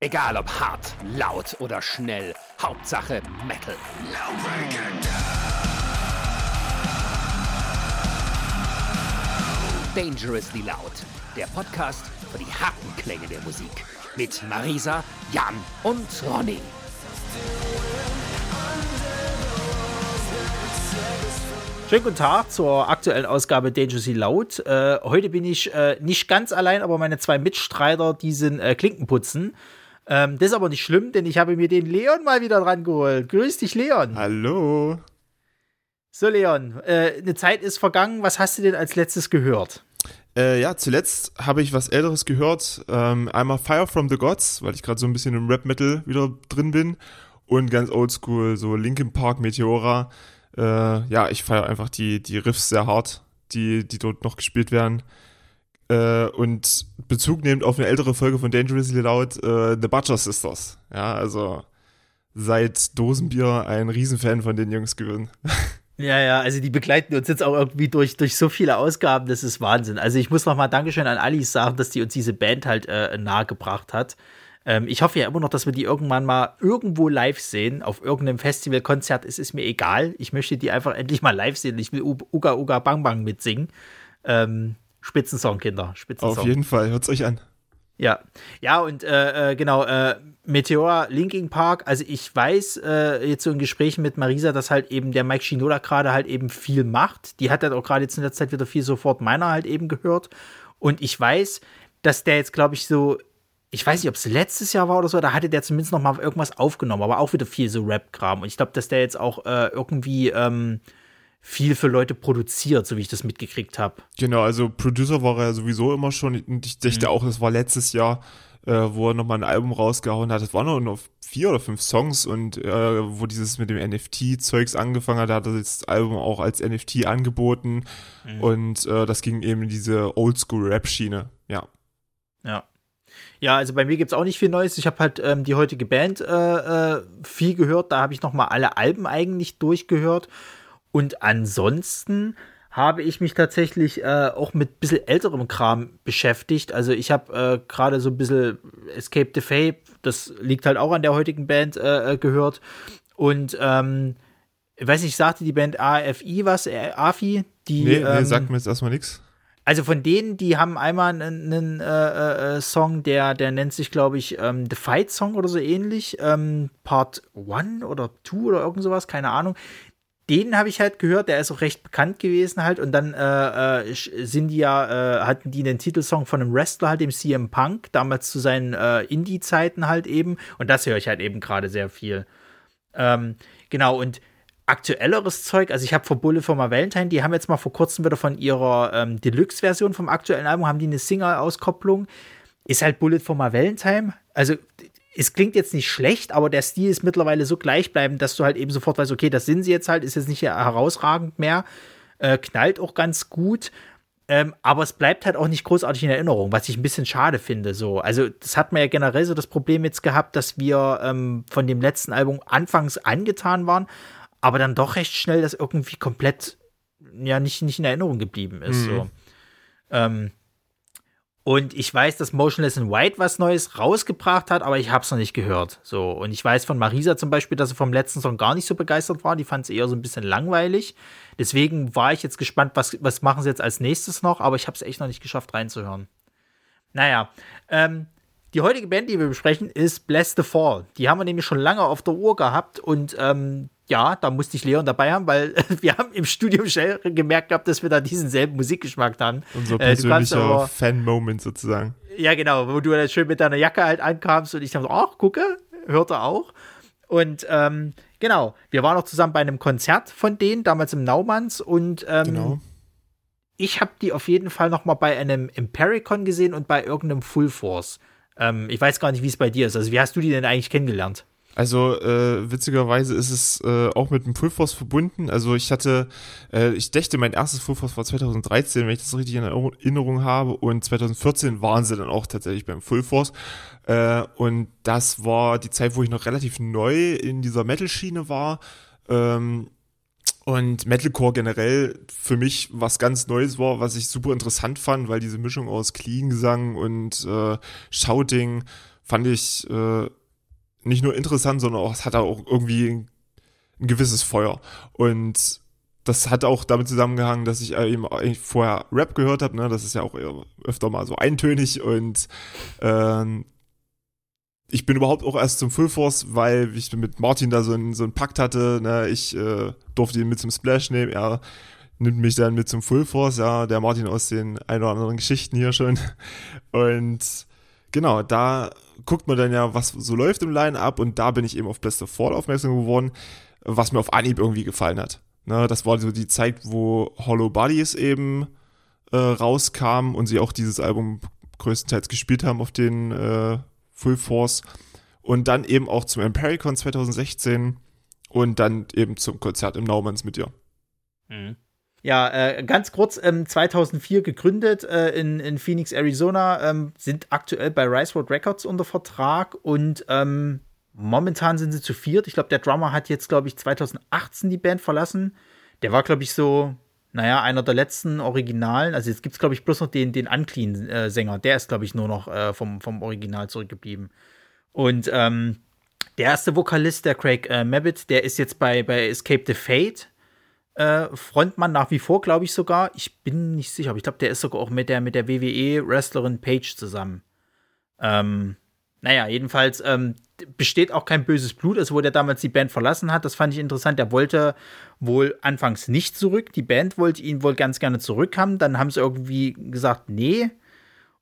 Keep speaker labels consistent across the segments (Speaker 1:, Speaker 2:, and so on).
Speaker 1: Egal ob hart, laut oder schnell, Hauptsache Metal. Dangerously Loud, der Podcast für die harten Klänge der Musik. Mit Marisa, Jan und Ronny.
Speaker 2: Schönen guten Tag zur aktuellen Ausgabe Dangerously Loud. Äh, heute bin ich äh, nicht ganz allein, aber meine zwei Mitstreiter, die sind äh, Klinkenputzen. Ähm, das ist aber nicht schlimm, denn ich habe mir den Leon mal wieder dran geholt. Grüß dich, Leon.
Speaker 3: Hallo.
Speaker 2: So, Leon, äh, eine Zeit ist vergangen. Was hast du denn als letztes gehört?
Speaker 3: Äh, ja, zuletzt habe ich was Älteres gehört. Ähm, einmal Fire from the Gods, weil ich gerade so ein bisschen im Rap-Metal wieder drin bin. Und ganz oldschool, so Linkin Park, Meteora. Äh, ja, ich feiere einfach die, die Riffs sehr hart, die, die dort noch gespielt werden. Äh, und Bezug nehmend auf eine ältere Folge von Dangerously Loud, äh, The Butcher Sisters. Ja, also seit Dosenbier ein Riesenfan von den Jungs gewesen.
Speaker 2: Ja, ja, also die begleiten uns jetzt auch irgendwie durch, durch so viele Ausgaben, das ist Wahnsinn. Also ich muss nochmal Dankeschön an Alice sagen, dass die uns diese Band halt äh, nahegebracht hat. Ähm, ich hoffe ja immer noch, dass wir die irgendwann mal irgendwo live sehen, auf irgendeinem Festivalkonzert. Es ist mir egal. Ich möchte die einfach endlich mal live sehen. Ich will Uga Uga Bang Bang mitsingen. Ähm, Spitzensong, Kinder. Spitzensong.
Speaker 3: Auf jeden Fall, hört's euch an.
Speaker 2: Ja, ja, und äh, äh, genau, äh, Meteor, Linking Park, also ich weiß äh, jetzt so in Gesprächen mit Marisa, dass halt eben der Mike Shinoda gerade halt eben viel macht. Die hat halt auch gerade jetzt in der Zeit wieder viel sofort meiner halt eben gehört. Und ich weiß, dass der jetzt, glaube ich, so, ich weiß nicht, ob es letztes Jahr war oder so, da hatte der zumindest noch mal irgendwas aufgenommen, aber auch wieder viel so Rap-Kram. Und ich glaube, dass der jetzt auch äh, irgendwie ähm, viel für Leute produziert, so wie ich das mitgekriegt habe.
Speaker 3: Genau, also Producer war er sowieso immer schon. Und ich dachte mhm. auch, das war letztes Jahr, äh, wo er nochmal ein Album rausgehauen hat. Das waren nur noch vier oder fünf Songs und äh, wo dieses mit dem NFT-Zeugs angefangen hat, da hat er das Album auch als NFT angeboten. Mhm. Und äh, das ging eben in diese Oldschool-Rap-Schiene, ja.
Speaker 2: Ja. Ja, also bei mir gibt es auch nicht viel Neues. Ich habe halt ähm, die heutige Band äh, äh, viel gehört. Da habe ich noch mal alle Alben eigentlich durchgehört. Und ansonsten habe ich mich tatsächlich äh, auch mit ein bisschen älterem Kram beschäftigt. Also ich habe äh, gerade so ein bisschen Escape the Fape, das liegt halt auch an der heutigen Band, äh, äh gehört. Und ähm, ich weiß nicht, sagte die Band AFI was? Äh, AFI? Die,
Speaker 3: nee, nee ähm, sagt mir jetzt erstmal nichts.
Speaker 2: Also von denen, die haben einmal einen, einen äh, äh, Song, der, der nennt sich, glaube ich, ähm, The Fight Song oder so ähnlich. Ähm, Part 1 oder 2 oder irgend sowas, keine Ahnung den habe ich halt gehört, der ist auch recht bekannt gewesen halt. Und dann äh, äh, sind die ja, äh, hatten die den Titelsong von einem Wrestler halt, dem CM Punk, damals zu seinen äh, Indie-Zeiten halt eben. Und das höre ich halt eben gerade sehr viel. Ähm, genau, und aktuelleres Zeug, also ich habe vor Bullet for My Valentine, die haben jetzt mal vor kurzem wieder von ihrer ähm, Deluxe-Version vom aktuellen Album, haben die eine Single-Auskopplung. Ist halt Bullet for My Valentine. Also es klingt jetzt nicht schlecht, aber der Stil ist mittlerweile so gleichbleibend, dass du halt eben sofort weißt, okay, das sind sie jetzt halt, ist jetzt nicht herausragend mehr, äh, knallt auch ganz gut. Ähm, aber es bleibt halt auch nicht großartig in Erinnerung, was ich ein bisschen schade finde. So. Also, das hat man ja generell so das Problem jetzt gehabt, dass wir ähm, von dem letzten Album anfangs angetan waren, aber dann doch recht schnell das irgendwie komplett ja nicht, nicht in Erinnerung geblieben ist. Mhm. So. Ähm, und ich weiß, dass Motionless in White was Neues rausgebracht hat, aber ich habe es noch nicht gehört. So. Und ich weiß von Marisa zum Beispiel, dass sie vom letzten Song gar nicht so begeistert war. Die fand es eher so ein bisschen langweilig. Deswegen war ich jetzt gespannt, was, was machen sie jetzt als nächstes noch, aber ich habe es echt noch nicht geschafft reinzuhören. Naja, ähm, die heutige Band, die wir besprechen, ist Bless the Fall. Die haben wir nämlich schon lange auf der Uhr gehabt und ähm, ja, da musste ich Leon dabei haben, weil wir haben im Studium schnell gemerkt gehabt, dass wir da diesen selben Musikgeschmack haben.
Speaker 3: Unser persönlicher äh, Fan-Moment sozusagen.
Speaker 2: Ja, genau, wo du dann schön mit deiner Jacke halt ankamst und ich so, ach, gucke, hört er auch. Und ähm, genau, wir waren auch zusammen bei einem Konzert von denen, damals im Naumanns und ähm, genau. ich habe die auf jeden Fall noch mal bei einem Impericon gesehen und bei irgendeinem Full Force. Ähm, ich weiß gar nicht, wie es bei dir ist. Also wie hast du die denn eigentlich kennengelernt?
Speaker 3: Also äh, witzigerweise ist es äh, auch mit dem Full Force verbunden. Also ich hatte, äh, ich dächte, mein erstes Full Force war 2013, wenn ich das richtig in Erinnerung habe. Und 2014 waren sie dann auch tatsächlich beim Full Force. Äh, und das war die Zeit, wo ich noch relativ neu in dieser Metal-Schiene war. Ähm, und Metalcore generell für mich was ganz Neues war, was ich super interessant fand, weil diese Mischung aus Clean Gesang und äh, Shouting fand ich äh, nicht nur interessant, sondern auch, es hat auch irgendwie ein, ein gewisses Feuer. Und das hat auch damit zusammengehangen, dass ich eben vorher Rap gehört habe, ne? Das ist ja auch öfter mal so eintönig und ähm, ich bin überhaupt auch erst zum Full Force, weil ich mit Martin da so einen so einen Pakt hatte, ne? Ich äh, durfte ihn mit zum Splash nehmen, er nimmt mich dann mit zum Full Force, ja, der Martin aus den ein oder anderen Geschichten hier schon. Und genau, da guckt man dann ja, was so läuft im Line-Up und da bin ich eben auf Best of Fall aufmerksam geworden, was mir auf Anhieb irgendwie gefallen hat. Ne, das war so die Zeit, wo Hollow Bodies eben äh, rauskam und sie auch dieses Album größtenteils gespielt haben auf den äh, Full Force und dann eben auch zum Impericon 2016 und dann eben zum Konzert im Naumanns mit dir.
Speaker 2: Mhm. Ja, äh, ganz kurz, ähm, 2004 gegründet äh, in, in Phoenix, Arizona, ähm, sind aktuell bei Rice Road Records unter Vertrag und ähm, momentan sind sie zu viert. Ich glaube, der Drummer hat jetzt, glaube ich, 2018 die Band verlassen. Der war, glaube ich, so, naja, einer der letzten Originalen. Also jetzt gibt es, glaube ich, bloß noch den, den Unclean-Sänger. Der ist, glaube ich, nur noch äh, vom, vom Original zurückgeblieben. Und ähm, der erste Vokalist, der Craig äh, Mabbitt, der ist jetzt bei, bei Escape the Fate äh, Frontmann nach wie vor, glaube ich sogar. Ich bin nicht sicher, aber ich glaube, der ist sogar auch mit der, mit der WWE-Wrestlerin Paige zusammen. Ähm, naja, jedenfalls ähm, besteht auch kein böses Blut. Also, wo der damals die Band verlassen hat, das fand ich interessant. Der wollte wohl anfangs nicht zurück. Die Band wollte ihn wohl ganz gerne zurückhaben. Dann haben sie irgendwie gesagt, nee.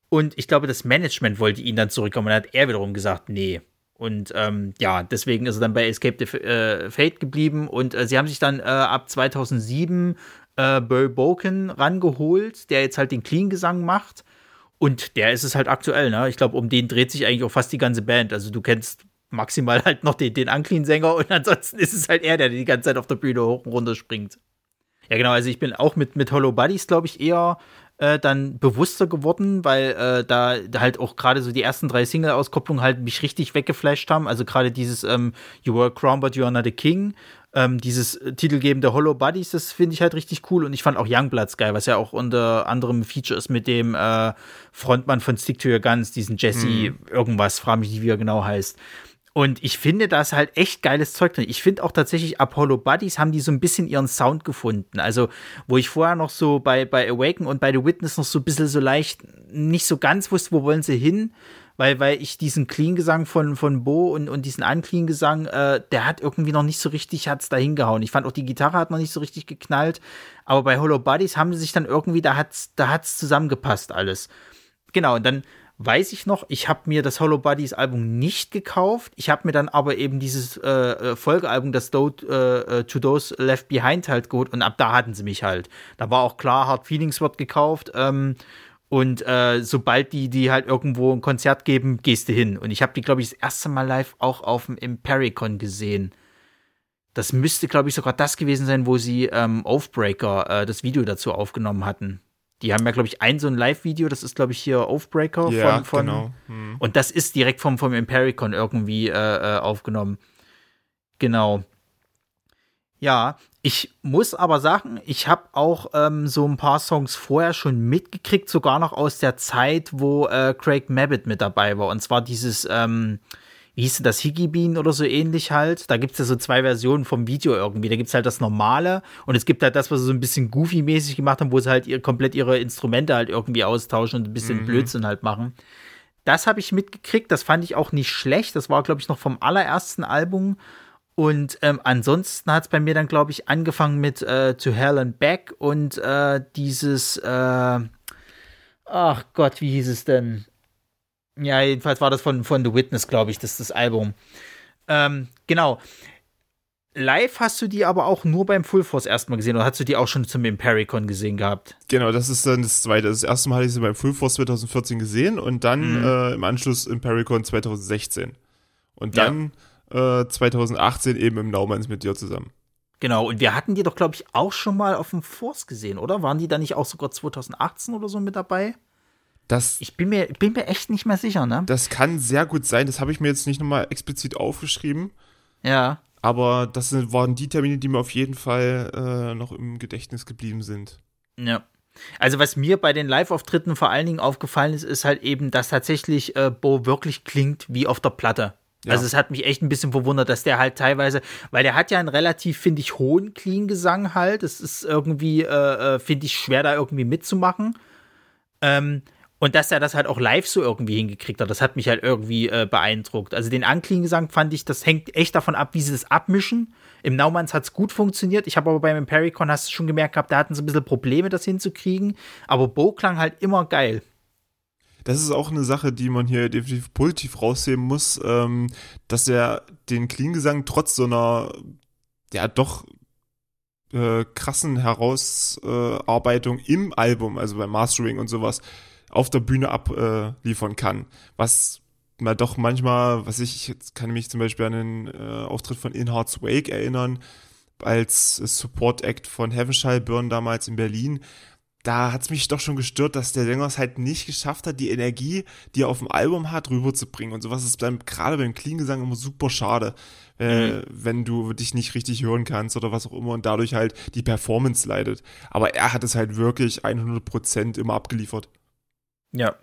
Speaker 2: Und ich glaube, das Management wollte ihn dann zurückkommen. Dann hat er wiederum gesagt, nee. Und ähm, ja, deswegen ist er dann bei Escape the äh, Fate geblieben. Und äh, sie haben sich dann äh, ab 2007 äh, Burl Boken rangeholt, der jetzt halt den Clean-Gesang macht. Und der ist es halt aktuell, ne? Ich glaube, um den dreht sich eigentlich auch fast die ganze Band. Also du kennst maximal halt noch den, den Unclean-Sänger und ansonsten ist es halt er, der die ganze Zeit auf der Bühne hoch und runter springt. Ja, genau, also ich bin auch mit, mit Hollow Buddies, glaube ich, eher äh, dann bewusster geworden, weil äh, da, halt auch gerade so die ersten drei Single-Auskopplungen halt mich richtig weggeflasht haben. Also gerade dieses ähm, You were a crown, but you are not a king. Ähm, dieses titelgebende Hollow Buddies, das finde ich halt richtig cool. Und ich fand auch Youngbloods geil, was ja auch unter anderem Feature ist mit dem äh, Frontmann von Stick to Your Guns, diesen Jesse mhm. irgendwas, frage mich nicht, wie er genau heißt. Und ich finde, da ist halt echt geiles Zeug drin. Ich finde auch tatsächlich, Apollo Buddies haben die so ein bisschen ihren Sound gefunden. Also, wo ich vorher noch so bei, bei Awaken und bei The Witness noch so ein bisschen so leicht nicht so ganz wusste, wo wollen sie hin, weil, weil ich diesen Clean-Gesang von, von Bo und, und diesen Unclean-Gesang, äh, der hat irgendwie noch nicht so richtig, hat's da hingehauen. Ich fand auch die Gitarre hat noch nicht so richtig geknallt. Aber bei Hollow Buddies haben sie sich dann irgendwie, da hat's, da hat's zusammengepasst alles. Genau, und dann weiß ich noch, ich habe mir das Hollow Buddies Album nicht gekauft. Ich habe mir dann aber eben dieses äh, äh Folgealbum, das Do, äh, äh, To Those Left Behind halt geholt und ab da hatten sie mich halt. Da war auch klar, Hard Feelings wird gekauft. Ähm, und äh, sobald die, die halt irgendwo ein Konzert geben, gehst du hin. Und ich habe die, glaube ich, das erste Mal live auch auf dem Impericon gesehen. Das müsste, glaube ich, sogar das gewesen sein, wo sie ähm, Oathbreaker äh, das Video dazu aufgenommen hatten. Die haben ja, glaube ich, ein so ein Live-Video, das ist, glaube ich, hier Oathbreaker ja, von, von genau. Hm. und das ist direkt vom, vom Impericon irgendwie äh, äh, aufgenommen. Genau. Ja, ich muss aber sagen, ich habe auch ähm, so ein paar Songs vorher schon mitgekriegt, sogar noch aus der Zeit, wo äh, Craig Mabbitt mit dabei war. Und zwar dieses ähm, wie hieß denn das, Higgy Bean oder so ähnlich halt. Da gibt es ja so zwei Versionen vom Video irgendwie. Da gibt es halt das Normale und es gibt halt das, was sie so ein bisschen Goofy-mäßig gemacht haben, wo sie halt ihr, komplett ihre Instrumente halt irgendwie austauschen und ein bisschen mhm. Blödsinn halt machen. Das habe ich mitgekriegt, das fand ich auch nicht schlecht. Das war, glaube ich, noch vom allerersten Album. Und ähm, ansonsten hat es bei mir dann, glaube ich, angefangen mit äh, To Hell and Back und äh, dieses, äh, ach Gott, wie hieß es denn? Ja, jedenfalls war das von, von The Witness, glaube ich, das ist das Album. Ähm, genau. Live hast du die aber auch nur beim Full Force erstmal gesehen oder hast du die auch schon zum Impericon gesehen gehabt?
Speaker 3: Genau, das ist dann das zweite. Das erste Mal hatte ich sie beim Full Force 2014 gesehen und dann mhm. äh, im Anschluss Impericon 2016. Und dann ja. Äh, 2018 eben im Naumanns mit dir zusammen.
Speaker 2: Genau, und wir hatten die doch, glaube ich, auch schon mal auf dem Force gesehen, oder? Waren die da nicht auch sogar 2018 oder so mit dabei?
Speaker 3: Das,
Speaker 2: ich bin mir, bin mir echt nicht mehr sicher, ne?
Speaker 3: Das kann sehr gut sein. Das habe ich mir jetzt nicht nochmal explizit aufgeschrieben.
Speaker 2: Ja.
Speaker 3: Aber das waren die Termine, die mir auf jeden Fall äh, noch im Gedächtnis geblieben sind.
Speaker 2: Ja. Also was mir bei den Live-Auftritten vor allen Dingen aufgefallen ist, ist halt eben, dass tatsächlich äh, Bo wirklich klingt wie auf der Platte. Ja. Also es hat mich echt ein bisschen verwundert, dass der halt teilweise, weil der hat ja einen relativ, finde ich, hohen Clean-Gesang halt. Es ist irgendwie, äh, äh finde ich, schwer da irgendwie mitzumachen. Ähm, und dass er das halt auch live so irgendwie hingekriegt hat, das hat mich halt irgendwie äh, beeindruckt. Also den Ankling-Gesang fand ich, das hängt echt davon ab, wie sie das abmischen. Im Naumanns hat es gut funktioniert. Ich habe aber beim Impericon, hast du schon gemerkt gehabt, da hatten sie ein bisschen Probleme, das hinzukriegen. Aber Bo klang halt immer geil.
Speaker 3: Das ist auch eine Sache, die man hier definitiv positiv rausheben muss, ähm, dass er den Clean-Gesang trotz so einer, ja, doch äh, krassen Herausarbeitung im Album, also beim Mastering und sowas, auf der Bühne abliefern äh, kann. Was man doch manchmal, was ich, jetzt kann mich zum Beispiel an den äh, Auftritt von In Heart's Wake erinnern, als Support Act von Heavenshall Burn damals in Berlin. Da hat es mich doch schon gestört, dass der Sänger es halt nicht geschafft hat, die Energie, die er auf dem Album hat, rüberzubringen. Und sowas ist dann gerade beim Clean-Gesang immer super schade, äh, mhm. wenn du dich nicht richtig hören kannst oder was auch immer und dadurch halt die Performance leidet. Aber er hat es halt wirklich 100% immer abgeliefert.
Speaker 2: Ja.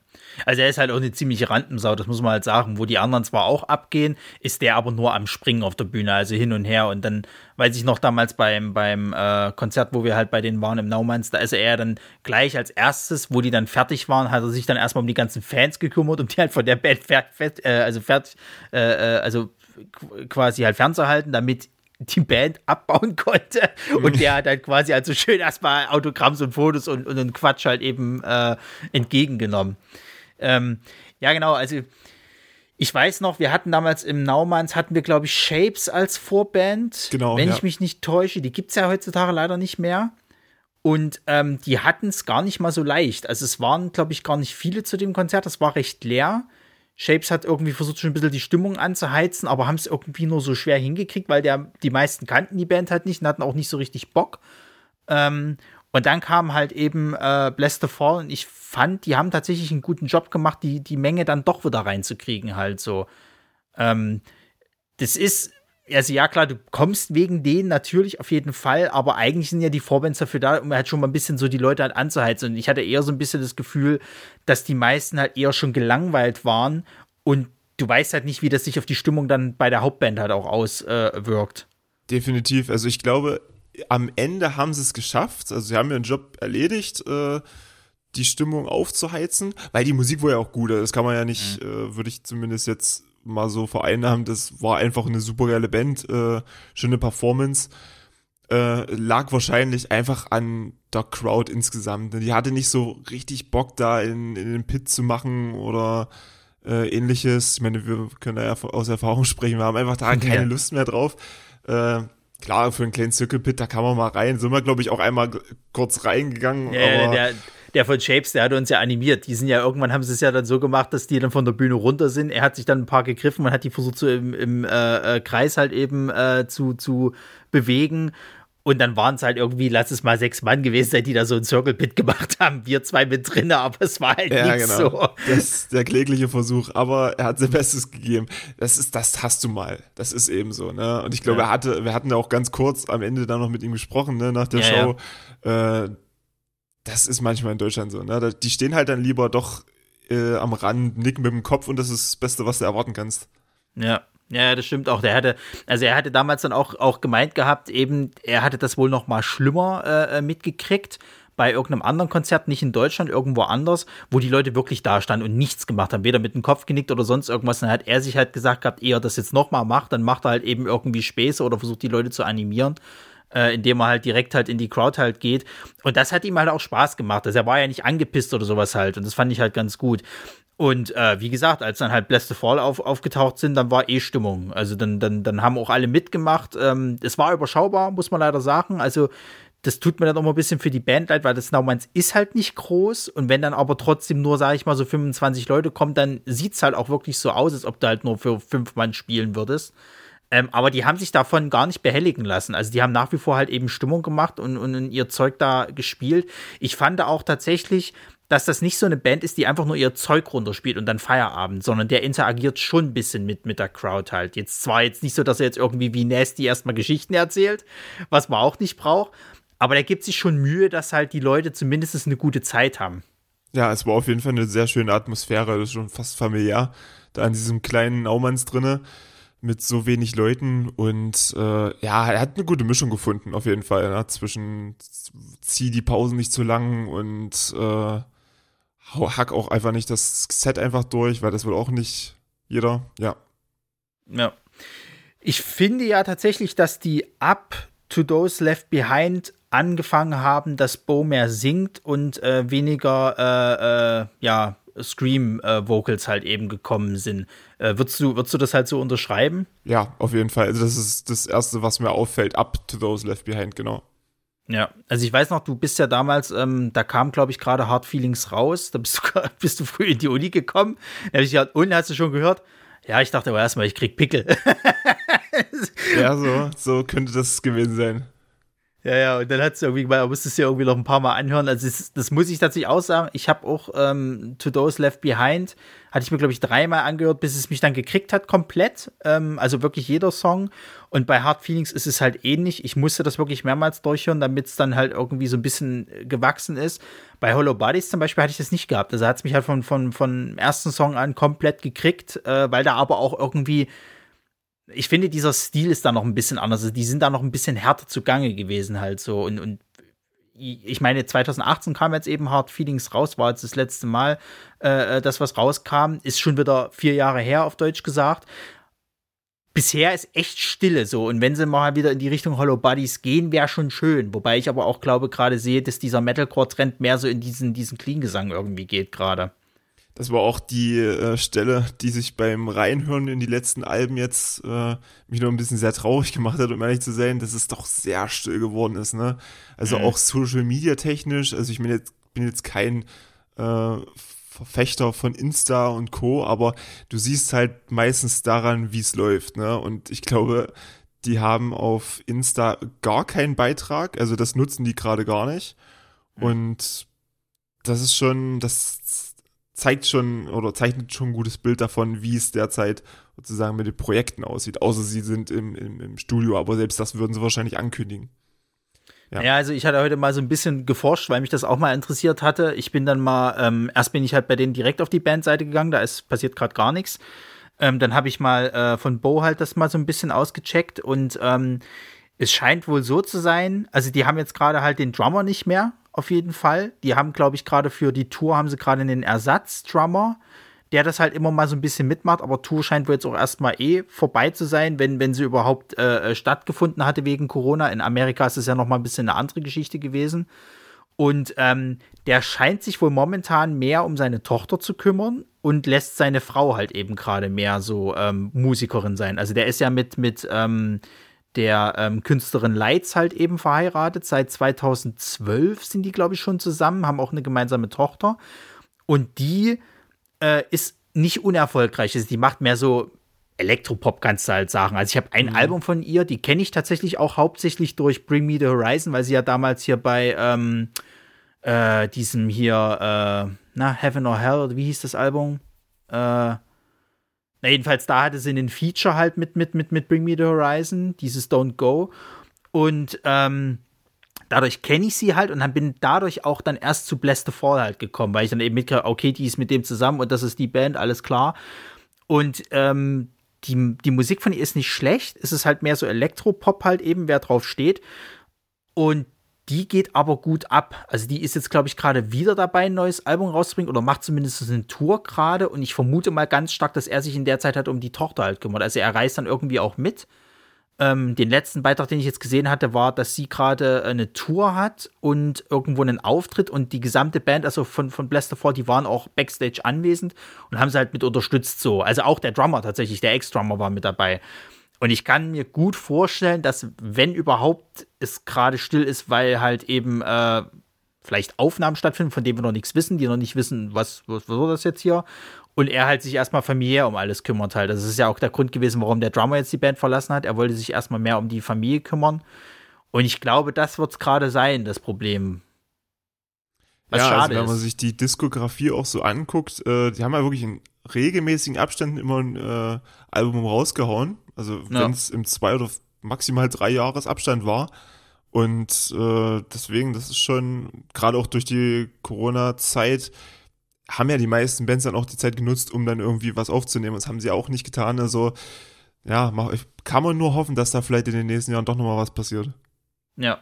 Speaker 2: Also er ist halt auch eine ziemliche Randensau, das muss man halt sagen. Wo die anderen zwar auch abgehen, ist der aber nur am Springen auf der Bühne, also hin und her. Und dann weiß ich noch damals beim, beim äh, Konzert, wo wir halt bei denen waren im Naumanns, da ist er dann gleich als erstes, wo die dann fertig waren, hat er sich dann erstmal um die ganzen Fans gekümmert, um die halt von der Band fest, äh, also fertig, äh, äh, also quasi halt fernzuhalten, damit die Band abbauen konnte. Und der hat halt quasi also schön erstmal Autogramms und Fotos und, und, und Quatsch halt eben äh, entgegengenommen. Ähm, ja, genau, also ich weiß noch, wir hatten damals im Naumanns, hatten wir, glaube ich, Shapes als Vorband. Genau. Wenn ja. ich mich nicht täusche. Die gibt es ja heutzutage leider nicht mehr. Und ähm, die hatten es gar nicht mal so leicht. Also es waren, glaube ich, gar nicht viele zu dem Konzert. Das war recht leer. Shapes hat irgendwie versucht, schon ein bisschen die Stimmung anzuheizen, aber haben es irgendwie nur so schwer hingekriegt, weil der, die meisten kannten die Band halt nicht und hatten auch nicht so richtig Bock. Ähm, und dann kam halt eben äh, Bless the Fall und ich fand, die haben tatsächlich einen guten Job gemacht, die, die Menge dann doch wieder reinzukriegen, halt so. Ähm, das ist also ja klar, du kommst wegen denen natürlich auf jeden Fall, aber eigentlich sind ja die Vorbands dafür da, um halt schon mal ein bisschen so die Leute halt anzuheizen. Und ich hatte eher so ein bisschen das Gefühl, dass die meisten halt eher schon gelangweilt waren und du weißt halt nicht, wie das sich auf die Stimmung dann bei der Hauptband halt auch auswirkt.
Speaker 3: Äh, Definitiv. Also ich glaube, am Ende haben sie es geschafft. Also sie haben ihren Job erledigt. Äh die Stimmung aufzuheizen, weil die Musik war ja auch gut, das kann man ja nicht, mhm. äh, würde ich zumindest jetzt mal so vereinnahmen. Das war einfach eine super geile Band, äh, schöne Performance. Äh, lag wahrscheinlich einfach an der Crowd insgesamt. Die hatte nicht so richtig Bock, da in, in den Pit zu machen oder äh, ähnliches. Ich meine, wir können da ja aus Erfahrung sprechen. Wir haben einfach da keine ja. Lust mehr drauf. Äh, klar, für einen kleinen Circle Pit, da kann man mal rein. Sind wir, glaube ich, auch einmal kurz reingegangen.
Speaker 2: Ja, aber der, der von Shapes, der hat uns ja animiert. Die sind ja irgendwann haben sie es ja dann so gemacht, dass die dann von der Bühne runter sind. Er hat sich dann ein paar gegriffen und hat die versucht so im, im äh, äh, Kreis halt eben äh, zu, zu bewegen. Und dann waren es halt irgendwie, lass es mal sechs Mann gewesen sein, die da so ein Circle Pit gemacht haben. Wir zwei mit drin, aber es war halt ja, nicht genau. so.
Speaker 3: Das ist der klägliche Versuch, aber er hat sein Bestes gegeben. Das ist, das hast du mal. Das ist eben so, ne? Und ich glaube, ja. er hatte, wir hatten ja auch ganz kurz am Ende dann noch mit ihm gesprochen, ne, nach der ja, Show. Äh, das ist manchmal in Deutschland so. Ne? Die stehen halt dann lieber doch äh, am Rand, nicken mit dem Kopf und das ist das Beste, was du erwarten kannst.
Speaker 2: Ja. Ja, das stimmt auch. Der hatte, also er hatte damals dann auch, auch gemeint gehabt, eben, er hatte das wohl noch mal schlimmer äh, äh mitgekriegt bei irgendeinem anderen Konzert, nicht in Deutschland, irgendwo anders, wo die Leute wirklich da standen und nichts gemacht haben, weder mit dem Kopf genickt oder sonst irgendwas. Dann hat er sich halt gesagt gehabt, eher das jetzt noch mal macht, dann macht er halt eben irgendwie Späße oder versucht die Leute zu animieren äh, indem er halt direkt halt in die Crowd halt geht. Und das hat ihm halt auch Spaß gemacht. Also er war ja nicht angepisst oder sowas halt. Und das fand ich halt ganz gut. Und äh, wie gesagt, als dann halt Bless the Fall auf, aufgetaucht sind, dann war eh Stimmung. Also dann, dann, dann haben auch alle mitgemacht. Ähm, es war überschaubar, muss man leider sagen. Also das tut mir dann auch mal ein bisschen für die Band leid, weil das Naumanns ist halt nicht groß. Und wenn dann aber trotzdem nur, sage ich mal, so 25 Leute kommen, dann sieht es halt auch wirklich so aus, als ob du halt nur für fünf Mann spielen würdest. Ähm, aber die haben sich davon gar nicht behelligen lassen. Also die haben nach wie vor halt eben Stimmung gemacht und, und ihr Zeug da gespielt. Ich fand auch tatsächlich, dass das nicht so eine Band ist, die einfach nur ihr Zeug runterspielt und dann Feierabend, sondern der interagiert schon ein bisschen mit, mit der Crowd halt. Jetzt zwar jetzt nicht so, dass er jetzt irgendwie wie Nasty erstmal Geschichten erzählt, was man auch nicht braucht, Aber der gibt sich schon Mühe, dass halt die Leute zumindest eine gute Zeit haben.
Speaker 3: Ja, es war auf jeden Fall eine sehr schöne Atmosphäre, das ist schon fast familiär, da in diesem kleinen Naumanns drinne mit so wenig Leuten und äh, ja, er hat eine gute Mischung gefunden, auf jeden Fall, ne? zwischen zieh die Pausen nicht zu lang und äh, hack auch einfach nicht das Set einfach durch, weil das will auch nicht jeder, ja.
Speaker 2: Ja. Ich finde ja tatsächlich, dass die Up to Those Left Behind angefangen haben, dass Bo mehr singt und äh, weniger, äh, äh, ja, Scream-Vocals halt eben gekommen sind. Äh, würdest, du, würdest du das halt so unterschreiben?
Speaker 3: Ja, auf jeden Fall. Also das ist das Erste, was mir auffällt, up to those left behind, genau.
Speaker 2: Ja, also ich weiß noch, du bist ja damals, ähm, da kam, glaube ich, gerade Hard Feelings raus, da bist du, bist du früh in die Uni gekommen. Da habe ich gesagt, und hast du schon gehört? Ja, ich dachte aber erstmal, ich krieg Pickel.
Speaker 3: ja, so, so könnte das gewesen sein.
Speaker 2: Ja, ja, und dann hat es irgendwie, man musste es ja irgendwie noch ein paar Mal anhören. Also, das, das muss ich tatsächlich auch sagen. Ich habe auch ähm, To Those Left Behind, hatte ich mir, glaube ich, dreimal angehört, bis es mich dann gekriegt hat, komplett. Ähm, also wirklich jeder Song. Und bei Hard Feelings ist es halt ähnlich. Ich musste das wirklich mehrmals durchhören, damit es dann halt irgendwie so ein bisschen gewachsen ist. Bei Hollow Bodies zum Beispiel hatte ich das nicht gehabt. Also hat es mich halt von, von, von ersten Song an komplett gekriegt, äh, weil da aber auch irgendwie ich finde, dieser Stil ist da noch ein bisschen anders. Also die sind da noch ein bisschen härter zugange gewesen, halt so. Und, und ich meine, 2018 kam jetzt eben Hard Feelings raus, war jetzt das letzte Mal, äh, das, was rauskam, ist schon wieder vier Jahre her, auf Deutsch gesagt. Bisher ist echt Stille so. Und wenn sie mal wieder in die Richtung Hollow Buddies gehen, wäre schon schön. Wobei ich aber auch glaube, gerade sehe, dass dieser Metalcore-Trend mehr so in diesen, diesen Clean-Gesang irgendwie geht gerade.
Speaker 3: Das war auch die äh, Stelle, die sich beim Reinhören in die letzten Alben jetzt äh, mich noch ein bisschen sehr traurig gemacht hat, um ehrlich zu sein, dass es doch sehr still geworden ist. Ne? Also mhm. auch Social Media technisch. Also ich bin jetzt, bin jetzt kein äh, Verfechter von Insta und Co., aber du siehst halt meistens daran, wie es läuft. Ne? Und ich glaube, die haben auf Insta gar keinen Beitrag. Also das nutzen die gerade gar nicht. Mhm. Und das ist schon, das zeigt schon oder zeichnet schon ein gutes Bild davon, wie es derzeit sozusagen mit den Projekten aussieht. Außer sie sind im, im, im Studio, aber selbst das würden sie wahrscheinlich ankündigen.
Speaker 2: Ja. ja. also ich hatte heute mal so ein bisschen geforscht, weil mich das auch mal interessiert hatte. Ich bin dann mal, ähm, erst bin ich halt bei denen direkt auf die Bandseite gegangen, da ist passiert gerade gar nichts. Ähm, dann habe ich mal äh, von Bo halt das mal so ein bisschen ausgecheckt und ähm, es scheint wohl so zu sein, also die haben jetzt gerade halt den Drummer nicht mehr, auf jeden Fall. Die haben, glaube ich, gerade für die Tour haben sie gerade einen Ersatzdrummer, der das halt immer mal so ein bisschen mitmacht, aber Tour scheint wohl jetzt auch erstmal eh vorbei zu sein, wenn, wenn sie überhaupt äh, äh, stattgefunden hatte wegen Corona. In Amerika ist es ja noch mal ein bisschen eine andere Geschichte gewesen. Und ähm, der scheint sich wohl momentan mehr um seine Tochter zu kümmern und lässt seine Frau halt eben gerade mehr so ähm, Musikerin sein. Also der ist ja mit, mit ähm, der ähm, Künstlerin Leitz halt eben verheiratet. Seit 2012 sind die, glaube ich, schon zusammen, haben auch eine gemeinsame Tochter. Und die äh, ist nicht unerfolgreich. Also die macht mehr so Elektropop, kannst du halt sagen. Also ich habe ein mhm. Album von ihr, die kenne ich tatsächlich auch hauptsächlich durch Bring Me the Horizon, weil sie ja damals hier bei ähm, äh, diesem hier, äh, na, Heaven or Hell, wie hieß das Album? Äh, na, jedenfalls da hatte sie einen Feature halt mit, mit, mit, mit Bring Me the Horizon, dieses Don't Go. Und ähm, dadurch kenne ich sie halt und bin dadurch auch dann erst zu Bless the Fall halt gekommen, weil ich dann eben mitkriege, okay, die ist mit dem zusammen und das ist die Band, alles klar. Und ähm, die, die Musik von ihr ist nicht schlecht, es ist halt mehr so Elektropop halt eben, wer drauf steht. Und die geht aber gut ab. Also die ist jetzt, glaube ich, gerade wieder dabei, ein neues Album rauszubringen oder macht zumindest eine Tour gerade. Und ich vermute mal ganz stark, dass er sich in der Zeit halt um die Tochter halt kümmert. Also er reist dann irgendwie auch mit. Ähm, den letzten Beitrag, den ich jetzt gesehen hatte, war, dass sie gerade eine Tour hat und irgendwo einen Auftritt und die gesamte Band, also von, von Blaster 4, die waren auch Backstage anwesend und haben sie halt mit unterstützt so. Also auch der Drummer tatsächlich, der Ex-Drummer war mit dabei. Und ich kann mir gut vorstellen, dass, wenn überhaupt es gerade still ist, weil halt eben äh, vielleicht Aufnahmen stattfinden, von denen wir noch nichts wissen, die noch nicht wissen, was, was, was das jetzt hier. Und er halt sich erstmal familiär um alles kümmert halt. Das ist ja auch der Grund gewesen, warum der Drummer jetzt die Band verlassen hat. Er wollte sich erstmal mehr um die Familie kümmern. Und ich glaube, das wird es gerade sein, das Problem.
Speaker 3: Was ja, schade also wenn man sich die Diskografie auch so anguckt, äh, die haben ja wirklich in regelmäßigen Abständen immer ein äh, Album rausgehauen. Also ja. wenn es im zwei oder maximal drei Jahres Abstand war. Und äh, deswegen, das ist schon, gerade auch durch die Corona-Zeit, haben ja die meisten Bands dann auch die Zeit genutzt, um dann irgendwie was aufzunehmen. Das haben sie auch nicht getan. Also, ja, kann man nur hoffen, dass da vielleicht in den nächsten Jahren doch nochmal was passiert.
Speaker 2: Ja,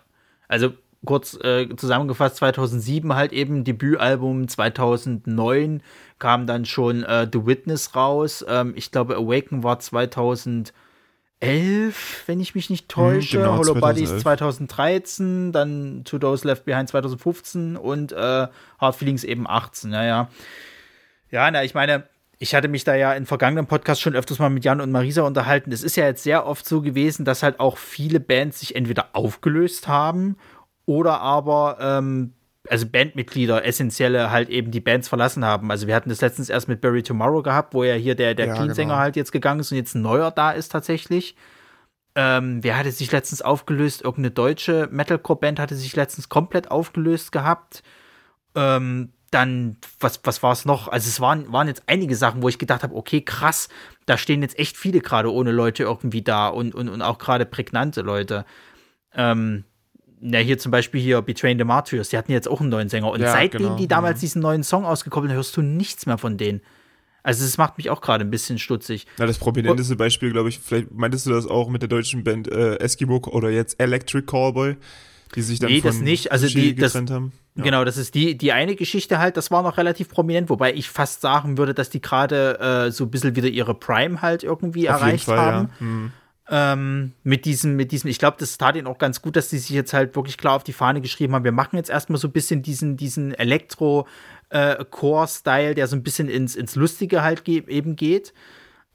Speaker 2: also kurz äh, zusammengefasst, 2007 halt eben Debütalbum, 2009 kam dann schon äh, The Witness raus. Ähm, ich glaube, Awaken war 2011, wenn ich mich nicht täusche. Hm, genau, Hollow 2011. Bodies 2013, dann To Those Left Behind 2015 und äh, Hard Feelings eben 18. Naja. Ja, na, ich meine, ich hatte mich da ja in vergangenen Podcasts schon öfters mal mit Jan und Marisa unterhalten. Es ist ja jetzt sehr oft so gewesen, dass halt auch viele Bands sich entweder aufgelöst haben oder aber ähm, also Bandmitglieder, essentielle halt eben die Bands verlassen haben. Also wir hatten das letztens erst mit Barry Tomorrow gehabt, wo ja hier der, der ja, Clean-Sänger genau. halt jetzt gegangen ist und jetzt ein neuer da ist tatsächlich. Ähm, wer hatte sich letztens aufgelöst? Irgendeine deutsche Metalcore-Band hatte sich letztens komplett aufgelöst gehabt. Ähm, dann, was, was war es noch? Also es waren, waren jetzt einige Sachen, wo ich gedacht habe, okay, krass, da stehen jetzt echt viele gerade ohne Leute irgendwie da und, und, und auch gerade prägnante Leute. Ähm, na, hier zum Beispiel hier Betraying the Martyrs, die hatten jetzt auch einen neuen Sänger. Und ja, seitdem genau. die damals mhm. diesen neuen Song ausgekoppelt haben, hörst du nichts mehr von denen. Also es macht mich auch gerade ein bisschen stutzig.
Speaker 3: Na, das prominenteste Beispiel, glaube ich, vielleicht meintest du das auch mit der deutschen Band äh, Eskimo oder jetzt Electric Callboy, die sich dann nee,
Speaker 2: von das nicht. Also die,
Speaker 3: getrennt das, haben.
Speaker 2: Ja. Genau, das ist die, die eine Geschichte halt, das war noch relativ prominent, wobei ich fast sagen würde, dass die gerade äh, so ein bisschen wieder ihre Prime halt irgendwie Auf erreicht Fall, haben. Ja. Hm ähm, mit diesem, mit diesem, ich glaube, das tat ihnen auch ganz gut, dass sie sich jetzt halt wirklich klar auf die Fahne geschrieben haben, wir machen jetzt erstmal so ein bisschen diesen, diesen Elektro-Core-Style, äh, der so ein bisschen ins, ins Lustige halt ge eben geht.